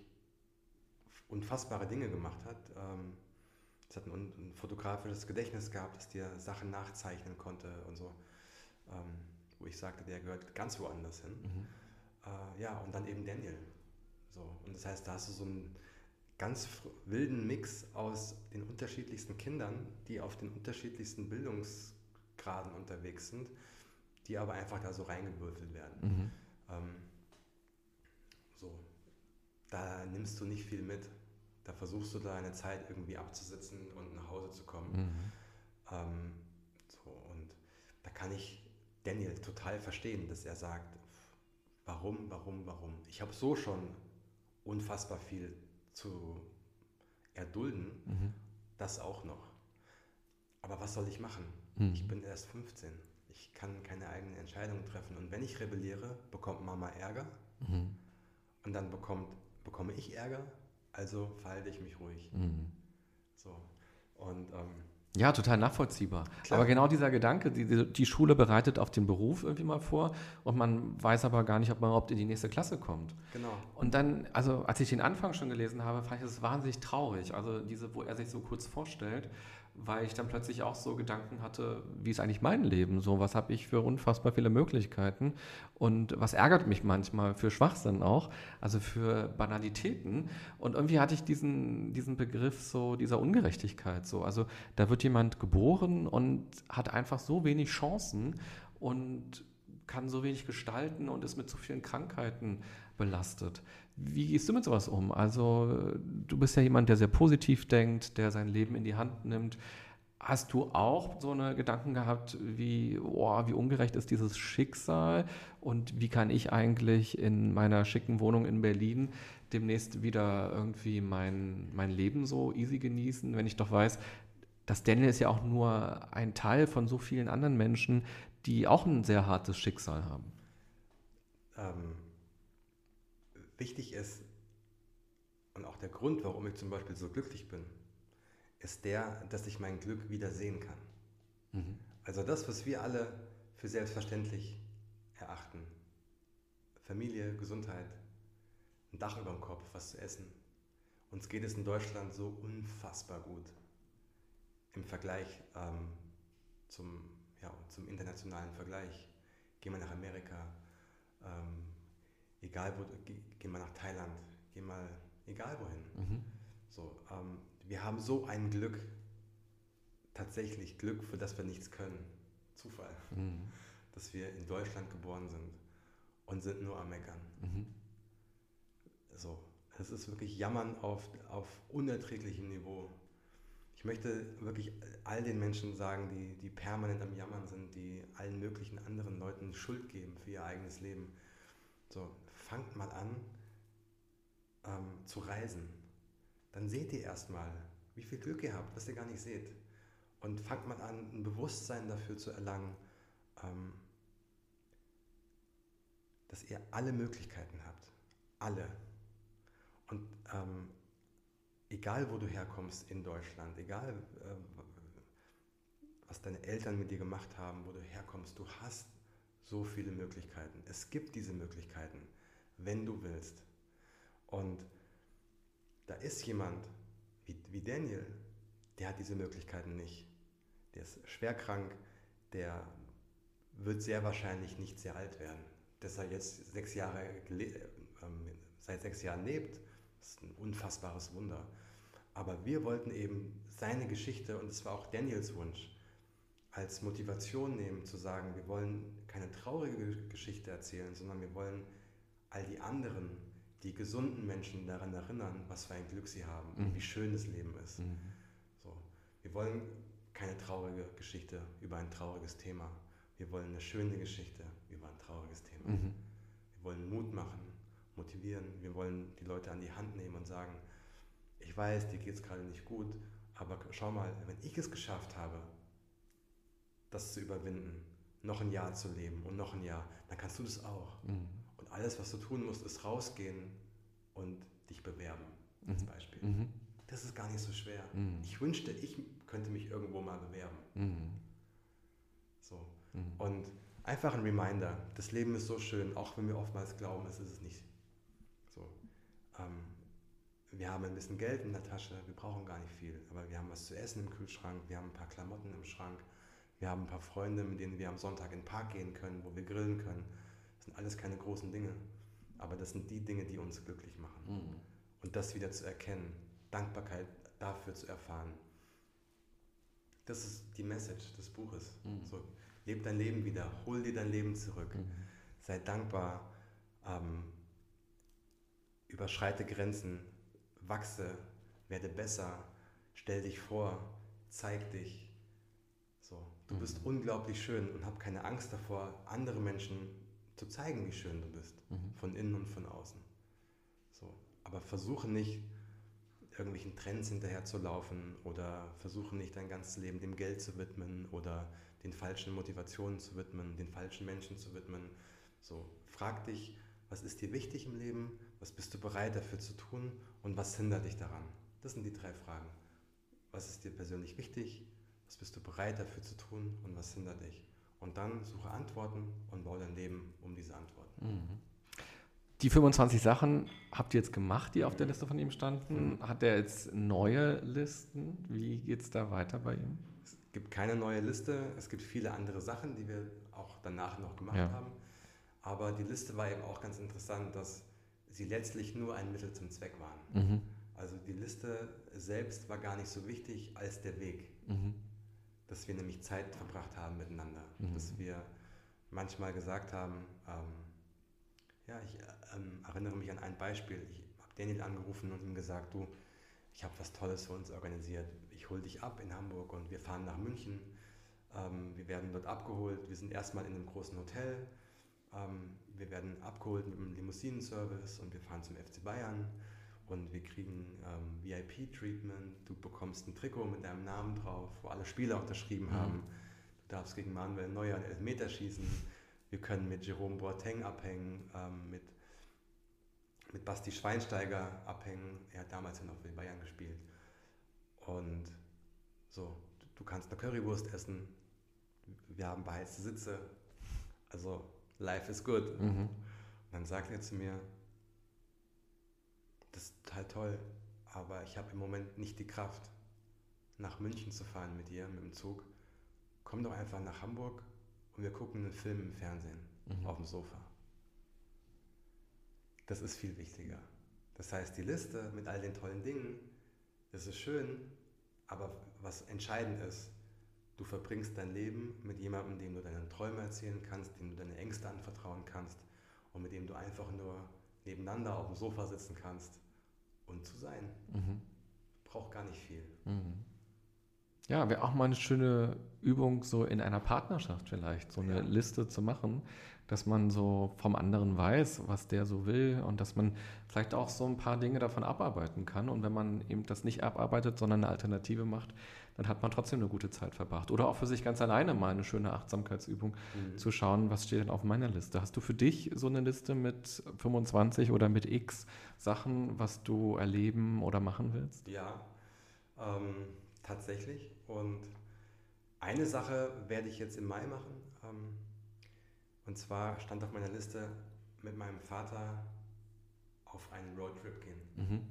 unfassbare Dinge gemacht hat. Ähm, es hat ein, ein, fotografisches Gedächtnis gehabt, das dir Sachen nachzeichnen konnte und so. Ähm, wo ich sagte, der gehört ganz woanders hin. Mhm. Äh, ja, und dann eben Daniel. So, und das heißt, da hast du so einen ganz wilden Mix aus den unterschiedlichsten Kindern, die auf den unterschiedlichsten Bildungsgraden unterwegs sind, die aber einfach da so reingewürfelt werden. Mhm. Ähm, so, da nimmst du nicht viel mit. Da versuchst du deine Zeit irgendwie abzusitzen und nach Hause zu kommen. Mhm. Ähm, so, und da kann ich Daniel total verstehen, dass er sagt, warum, warum, warum. Ich habe so schon unfassbar viel zu erdulden, mhm. das auch noch. Aber was soll ich machen? Mhm. Ich bin erst 15. Ich kann keine eigenen Entscheidungen treffen. Und wenn ich rebelliere, bekommt Mama Ärger. Mhm. Und dann bekommt, bekomme ich Ärger. Also verhalte ich mich ruhig. Mhm. So. Und ähm, ja, total nachvollziehbar. Klar. Aber genau dieser Gedanke, die, die Schule bereitet auf den Beruf irgendwie mal vor und man weiß aber gar nicht, ob man überhaupt in die nächste Klasse kommt. Genau. Und dann, also als ich den Anfang schon gelesen habe, fand ich das wahnsinnig traurig. Also diese, wo er sich so kurz vorstellt weil ich dann plötzlich auch so Gedanken hatte, wie ist eigentlich mein Leben? So, was habe ich für unfassbar viele Möglichkeiten? Und was ärgert mich manchmal für Schwachsinn auch, also für Banalitäten. Und irgendwie hatte ich diesen, diesen Begriff so dieser Ungerechtigkeit so. Also da wird jemand geboren und hat einfach so wenig Chancen und kann so wenig gestalten und ist mit so vielen Krankheiten belastet. Wie gehst du mit sowas um? Also du bist ja jemand, der sehr positiv denkt, der sein Leben in die Hand nimmt. Hast du auch so eine Gedanken gehabt, wie, oh, wie ungerecht ist dieses Schicksal und wie kann ich eigentlich in meiner schicken Wohnung in Berlin demnächst wieder irgendwie mein, mein Leben so easy genießen, wenn ich doch weiß, dass Daniel ist ja auch nur ein Teil von so vielen anderen Menschen, die auch ein sehr hartes Schicksal haben. Ähm, wichtig ist und auch der Grund, warum ich zum Beispiel so glücklich bin, ist der, dass ich mein Glück wieder sehen kann. Mhm. Also das, was wir alle für selbstverständlich erachten. Familie, Gesundheit, ein Dach über dem Kopf, was zu essen. Uns geht es in Deutschland so unfassbar gut im Vergleich ähm, zum, ja, zum internationalen Vergleich. Gehen wir nach Amerika, ähm, egal wo, geh, geh, mal nach Thailand, geh mal egal wohin. Mhm. So, ähm, wir haben so ein Glück, tatsächlich Glück, für das wir nichts können. Zufall. Mhm. Dass wir in Deutschland geboren sind und sind nur am Meckern. Mhm. So, es ist wirklich Jammern auf, auf unerträglichem Niveau. Ich möchte wirklich all den Menschen sagen, die, die permanent am Jammern sind, die allen möglichen anderen Leuten Schuld geben für ihr eigenes Leben. So, fangt mal an ähm, zu reisen. Dann seht ihr erstmal, wie viel Glück ihr habt, was ihr gar nicht seht. Und fangt mal an, ein Bewusstsein dafür zu erlangen, ähm, dass ihr alle Möglichkeiten habt. Alle. Und ähm, egal, wo du herkommst in Deutschland, egal, äh, was deine Eltern mit dir gemacht haben, wo du herkommst, du hast so viele Möglichkeiten. Es gibt diese Möglichkeiten, wenn du willst. Und da ist jemand wie, wie Daniel, der hat diese Möglichkeiten nicht. Der ist schwer krank, der wird sehr wahrscheinlich nicht sehr alt werden. Dass er jetzt sechs Jahre, ähm, seit sechs Jahren lebt, ist ein unfassbares Wunder. Aber wir wollten eben seine Geschichte, und es war auch Daniels Wunsch, als Motivation nehmen, zu sagen, wir wollen keine traurige Geschichte erzählen, sondern wir wollen all die anderen, die gesunden Menschen daran erinnern, was für ein Glück sie haben mhm. und wie schön das Leben ist. Mhm. So. Wir wollen keine traurige Geschichte über ein trauriges Thema. Wir wollen eine schöne Geschichte über ein trauriges Thema. Mhm. Wir wollen Mut machen, motivieren. Wir wollen die Leute an die Hand nehmen und sagen, ich weiß, dir geht es gerade nicht gut, aber schau mal, wenn ich es geschafft habe, das zu überwinden, noch ein Jahr zu leben und noch ein Jahr, dann kannst du das auch. Mhm. Und alles, was du tun musst, ist rausgehen und dich bewerben, als mhm. Beispiel. Mhm. Das ist gar nicht so schwer. Mhm. Ich wünschte, ich könnte mich irgendwo mal bewerben. Mhm. So. Mhm. Und einfach ein Reminder, das Leben ist so schön, auch wenn wir oftmals glauben, es ist es nicht. So. Ähm, wir haben ein bisschen Geld in der Tasche, wir brauchen gar nicht viel, aber wir haben was zu essen im Kühlschrank, wir haben ein paar Klamotten im Schrank, wir haben ein paar Freunde, mit denen wir am Sonntag in den Park gehen können, wo wir grillen können. Das sind alles keine großen Dinge, aber das sind die Dinge, die uns glücklich machen. Mhm. Und das wieder zu erkennen, Dankbarkeit dafür zu erfahren. Das ist die Message des Buches. Mhm. So, leb dein Leben wieder, hol dir dein Leben zurück, mhm. sei dankbar, ähm, überschreite Grenzen, wachse, werde besser, stell dich vor, zeig dich. Du mhm. bist unglaublich schön und hab keine Angst davor, andere Menschen zu zeigen, wie schön du bist, mhm. von innen und von außen. So, aber versuche nicht irgendwelchen Trends hinterher zu laufen oder versuche nicht dein ganzes Leben dem Geld zu widmen oder den falschen Motivationen zu widmen, den falschen Menschen zu widmen. So, frag dich, was ist dir wichtig im Leben, was bist du bereit dafür zu tun und was hindert dich daran? Das sind die drei Fragen. Was ist dir persönlich wichtig? Was bist du bereit dafür zu tun und was hindert dich? Und dann suche Antworten und baue dein Leben um diese Antworten. Mhm. Die 25 Sachen habt ihr jetzt gemacht, die auf der Liste von ihm standen. Mhm. Hat er jetzt neue Listen? Wie geht es da weiter bei ihm? Es gibt keine neue Liste. Es gibt viele andere Sachen, die wir auch danach noch gemacht ja. haben. Aber die Liste war eben auch ganz interessant, dass sie letztlich nur ein Mittel zum Zweck waren. Mhm. Also die Liste selbst war gar nicht so wichtig als der Weg. Mhm. Dass wir nämlich Zeit verbracht haben miteinander. Mhm. Dass wir manchmal gesagt haben, ähm, ja, ich ähm, erinnere mich an ein Beispiel. Ich habe Daniel angerufen und ihm gesagt, du, ich habe was Tolles für uns organisiert. Ich hole dich ab in Hamburg und wir fahren nach München. Ähm, wir werden dort abgeholt. Wir sind erstmal in einem großen Hotel ähm, wir werden abgeholt mit einem Limousinenservice und wir fahren zum FC Bayern und wir kriegen ähm, VIP-Treatment. Du bekommst ein Trikot mit deinem Namen drauf, wo alle Spieler unterschrieben mhm. haben. Du darfst gegen Manuel Neuer einen Elfmeter schießen. Wir können mit Jerome Boateng abhängen, ähm, mit, mit Basti Schweinsteiger abhängen. Er hat damals ja noch für die Bayern gespielt. Und so, du kannst eine Currywurst essen. Wir haben beheizte Sitze. Also life is good. Mhm. Und dann sagt er zu mir, das ist total toll, aber ich habe im Moment nicht die Kraft, nach München zu fahren mit dir, mit dem Zug. Komm doch einfach nach Hamburg und wir gucken einen Film im Fernsehen, mhm. auf dem Sofa. Das ist viel wichtiger. Das heißt, die Liste mit all den tollen Dingen, das ist schön, aber was entscheidend ist, Du verbringst dein Leben mit jemandem, dem du deine Träume erzählen kannst, dem du deine Ängste anvertrauen kannst und mit dem du einfach nur nebeneinander auf dem Sofa sitzen kannst und zu sein. Mhm. Braucht gar nicht viel. Mhm. Ja, wäre auch mal eine schöne Übung, so in einer Partnerschaft vielleicht, so eine ja. Liste zu machen, dass man so vom anderen weiß, was der so will und dass man vielleicht auch so ein paar Dinge davon abarbeiten kann. Und wenn man eben das nicht abarbeitet, sondern eine Alternative macht, dann hat man trotzdem eine gute Zeit verbracht. Oder auch für sich ganz alleine mal eine schöne Achtsamkeitsübung mhm. zu schauen, was steht denn auf meiner Liste. Hast du für dich so eine Liste mit 25 oder mit X Sachen, was du erleben oder machen willst? Ja, ähm, tatsächlich. Und eine Sache werde ich jetzt im Mai machen. Ähm, und zwar stand auf meiner Liste mit meinem Vater auf einen Roadtrip gehen. Mhm.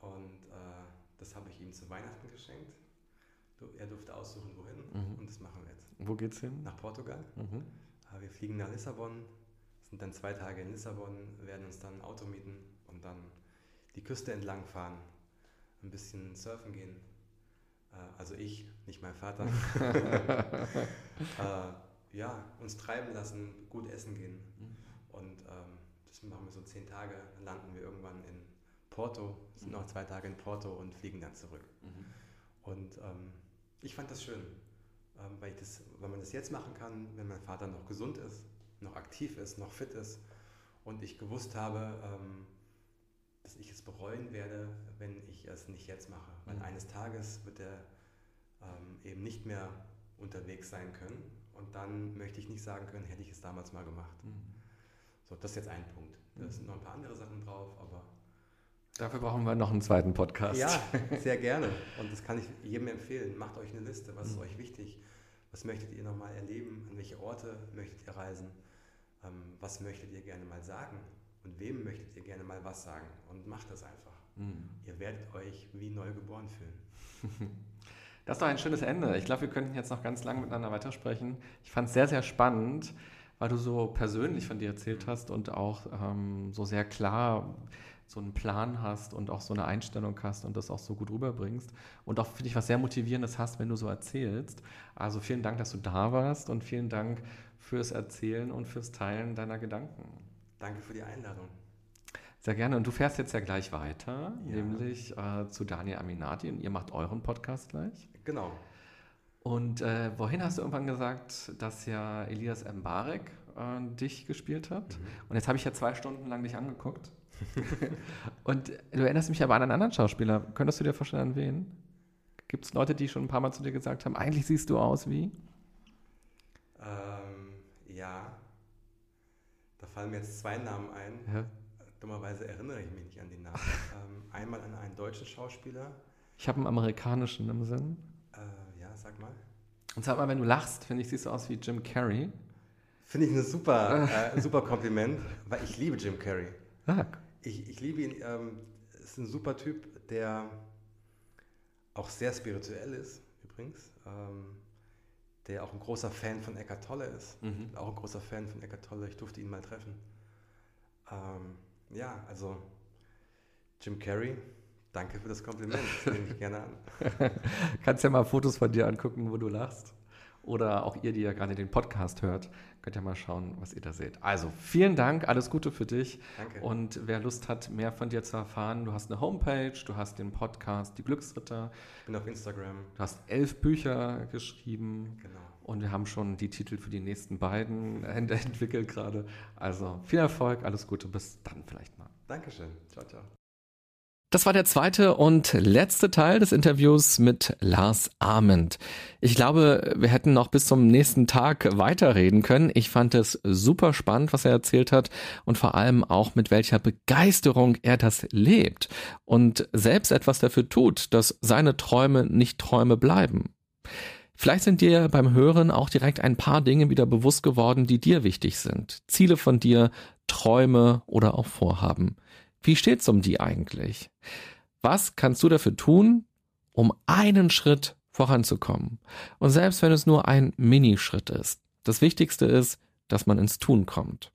Und äh, das habe ich ihm zu Weihnachten geschenkt. Er durfte aussuchen, wohin. Mhm. Und das machen wir jetzt. Wo geht's hin? Nach Portugal. Mhm. Äh, wir fliegen nach Lissabon, sind dann zwei Tage in Lissabon, werden uns dann ein Auto mieten und dann die Küste entlang fahren, ein bisschen surfen gehen. Äh, also ich, nicht mein Vater. äh, ja, uns treiben lassen, gut essen gehen. Mhm. Und ähm, das machen wir so zehn Tage, dann landen wir irgendwann in Porto, sind mhm. noch zwei Tage in Porto und fliegen dann zurück. Mhm. Und ähm, ich fand das schön, ähm, weil, das, weil man das jetzt machen kann, wenn mein Vater noch gesund ist, noch aktiv ist, noch fit ist und ich gewusst habe, ähm, dass ich es bereuen werde, wenn ich es nicht jetzt mache. Weil mhm. eines Tages wird er ähm, eben nicht mehr unterwegs sein können und dann möchte ich nicht sagen können, hätte ich es damals mal gemacht. Mhm. So, das ist jetzt ein Punkt. Da sind noch ein paar andere Sachen drauf, aber Dafür brauchen wir noch einen zweiten Podcast. Ja, sehr gerne. Und das kann ich jedem empfehlen. Macht euch eine Liste. Was ist mhm. euch wichtig? Was möchtet ihr nochmal erleben? An welche Orte möchtet ihr reisen? Ähm, was möchtet ihr gerne mal sagen? Und wem möchtet ihr gerne mal was sagen? Und macht das einfach. Mhm. Ihr werdet euch wie neu geboren fühlen. Das ist doch ein schönes Ende. Ich glaube, wir könnten jetzt noch ganz lange miteinander weitersprechen. Ich fand es sehr, sehr spannend, weil du so persönlich von dir erzählt hast und auch ähm, so sehr klar so einen Plan hast und auch so eine Einstellung hast und das auch so gut rüberbringst. Und auch, finde ich, was sehr Motivierendes hast, wenn du so erzählst. Also vielen Dank, dass du da warst und vielen Dank fürs Erzählen und fürs Teilen deiner Gedanken. Danke für die Einladung. Sehr gerne. Und du fährst jetzt ja gleich weiter, ja. nämlich äh, zu Daniel Aminati und ihr macht euren Podcast gleich. Genau. Und äh, wohin hast du irgendwann gesagt, dass ja Elias Mbarek äh, dich gespielt hat? Mhm. Und jetzt habe ich ja zwei Stunden lang dich angeguckt. und du erinnerst mich aber an einen anderen Schauspieler. Könntest du dir vorstellen, an wen? Gibt es Leute, die schon ein paar Mal zu dir gesagt haben, eigentlich siehst du aus wie? Ähm, ja. Da fallen mir jetzt zwei Namen ein. Ja. Dummerweise erinnere ich mich nicht an den Namen. ähm, einmal an einen deutschen Schauspieler. Ich habe einen amerikanischen im Sinn. Äh, ja, sag mal. Und sag mal, wenn du lachst, finde ich, siehst du aus wie Jim Carrey. Finde ich ein super, äh, super Kompliment, weil ich liebe Jim Carrey. Ah, ich, ich liebe ihn. Ähm, ist ein super Typ, der auch sehr spirituell ist, übrigens. Ähm, der auch ein großer Fan von Eckart Tolle ist. Mhm. Auch ein großer Fan von Eckart Tolle. Ich durfte ihn mal treffen. Ähm, ja, also Jim Carrey, danke für das Kompliment. Das nehme ich gerne an. Kannst ja mal Fotos von dir angucken, wo du lachst. Oder auch ihr, die ja gerade den Podcast hört, könnt ihr mal schauen, was ihr da seht. Also vielen Dank, alles Gute für dich. Danke. Und wer Lust hat, mehr von dir zu erfahren, du hast eine Homepage, du hast den Podcast Die Glücksritter. Ich bin auf Instagram. Du hast elf Bücher geschrieben. Genau. Und wir haben schon die Titel für die nächsten beiden entwickelt gerade. Also viel Erfolg, alles Gute, bis dann vielleicht mal. Dankeschön. Ciao, ciao. Das war der zweite und letzte Teil des Interviews mit Lars Ahmed. Ich glaube, wir hätten noch bis zum nächsten Tag weiterreden können. Ich fand es super spannend, was er erzählt hat und vor allem auch mit welcher Begeisterung er das lebt und selbst etwas dafür tut, dass seine Träume nicht Träume bleiben. Vielleicht sind dir beim Hören auch direkt ein paar Dinge wieder bewusst geworden, die dir wichtig sind. Ziele von dir, Träume oder auch Vorhaben. Wie steht's um die eigentlich? Was kannst du dafür tun, um einen Schritt voranzukommen? Und selbst wenn es nur ein Minischritt ist. Das Wichtigste ist, dass man ins Tun kommt.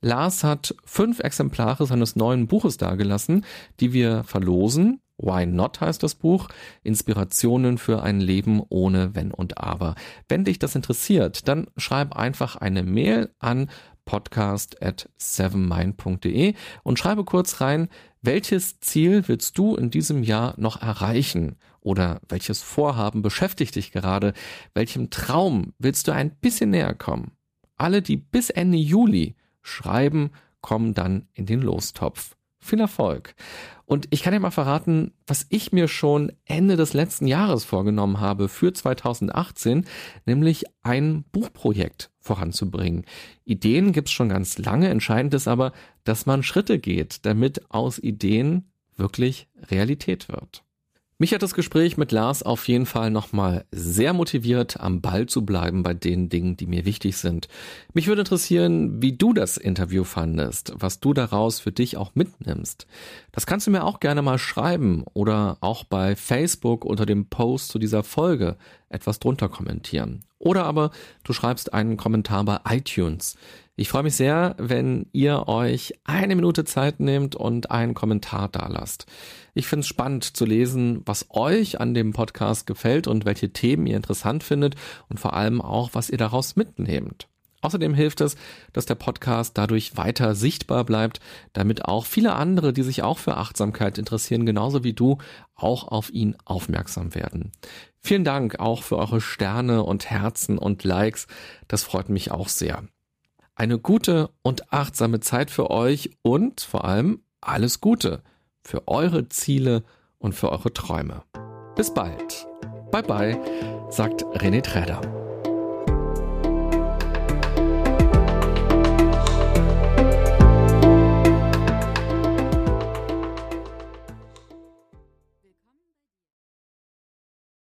Lars hat fünf Exemplare seines neuen Buches dargelassen, die wir verlosen. Why Not heißt das Buch. Inspirationen für ein Leben ohne Wenn und Aber. Wenn dich das interessiert, dann schreib einfach eine Mail an podcast at sevenmind.de und schreibe kurz rein, welches Ziel willst du in diesem Jahr noch erreichen? Oder welches Vorhaben beschäftigt dich gerade? Welchem Traum willst du ein bisschen näher kommen? Alle, die bis Ende Juli schreiben, kommen dann in den Lostopf. Viel Erfolg. Und ich kann dir mal verraten, was ich mir schon Ende des letzten Jahres vorgenommen habe für 2018, nämlich ein Buchprojekt voranzubringen. Ideen gibt's schon ganz lange, entscheidend ist aber, dass man Schritte geht, damit aus Ideen wirklich Realität wird. Mich hat das Gespräch mit Lars auf jeden Fall nochmal sehr motiviert, am Ball zu bleiben bei den Dingen, die mir wichtig sind. Mich würde interessieren, wie du das Interview fandest, was du daraus für dich auch mitnimmst. Das kannst du mir auch gerne mal schreiben oder auch bei Facebook unter dem Post zu dieser Folge etwas drunter kommentieren. Oder aber du schreibst einen Kommentar bei iTunes. Ich freue mich sehr, wenn ihr euch eine Minute Zeit nehmt und einen Kommentar dalasst. Ich finde es spannend zu lesen, was euch an dem Podcast gefällt und welche Themen ihr interessant findet und vor allem auch, was ihr daraus mitnehmt. Außerdem hilft es, dass der Podcast dadurch weiter sichtbar bleibt, damit auch viele andere, die sich auch für Achtsamkeit interessieren, genauso wie du, auch auf ihn aufmerksam werden. Vielen Dank auch für eure Sterne und Herzen und Likes. Das freut mich auch sehr eine gute und achtsame Zeit für euch und vor allem alles Gute für eure Ziele und für eure Träume. Bis bald. Bye bye, sagt René Träder.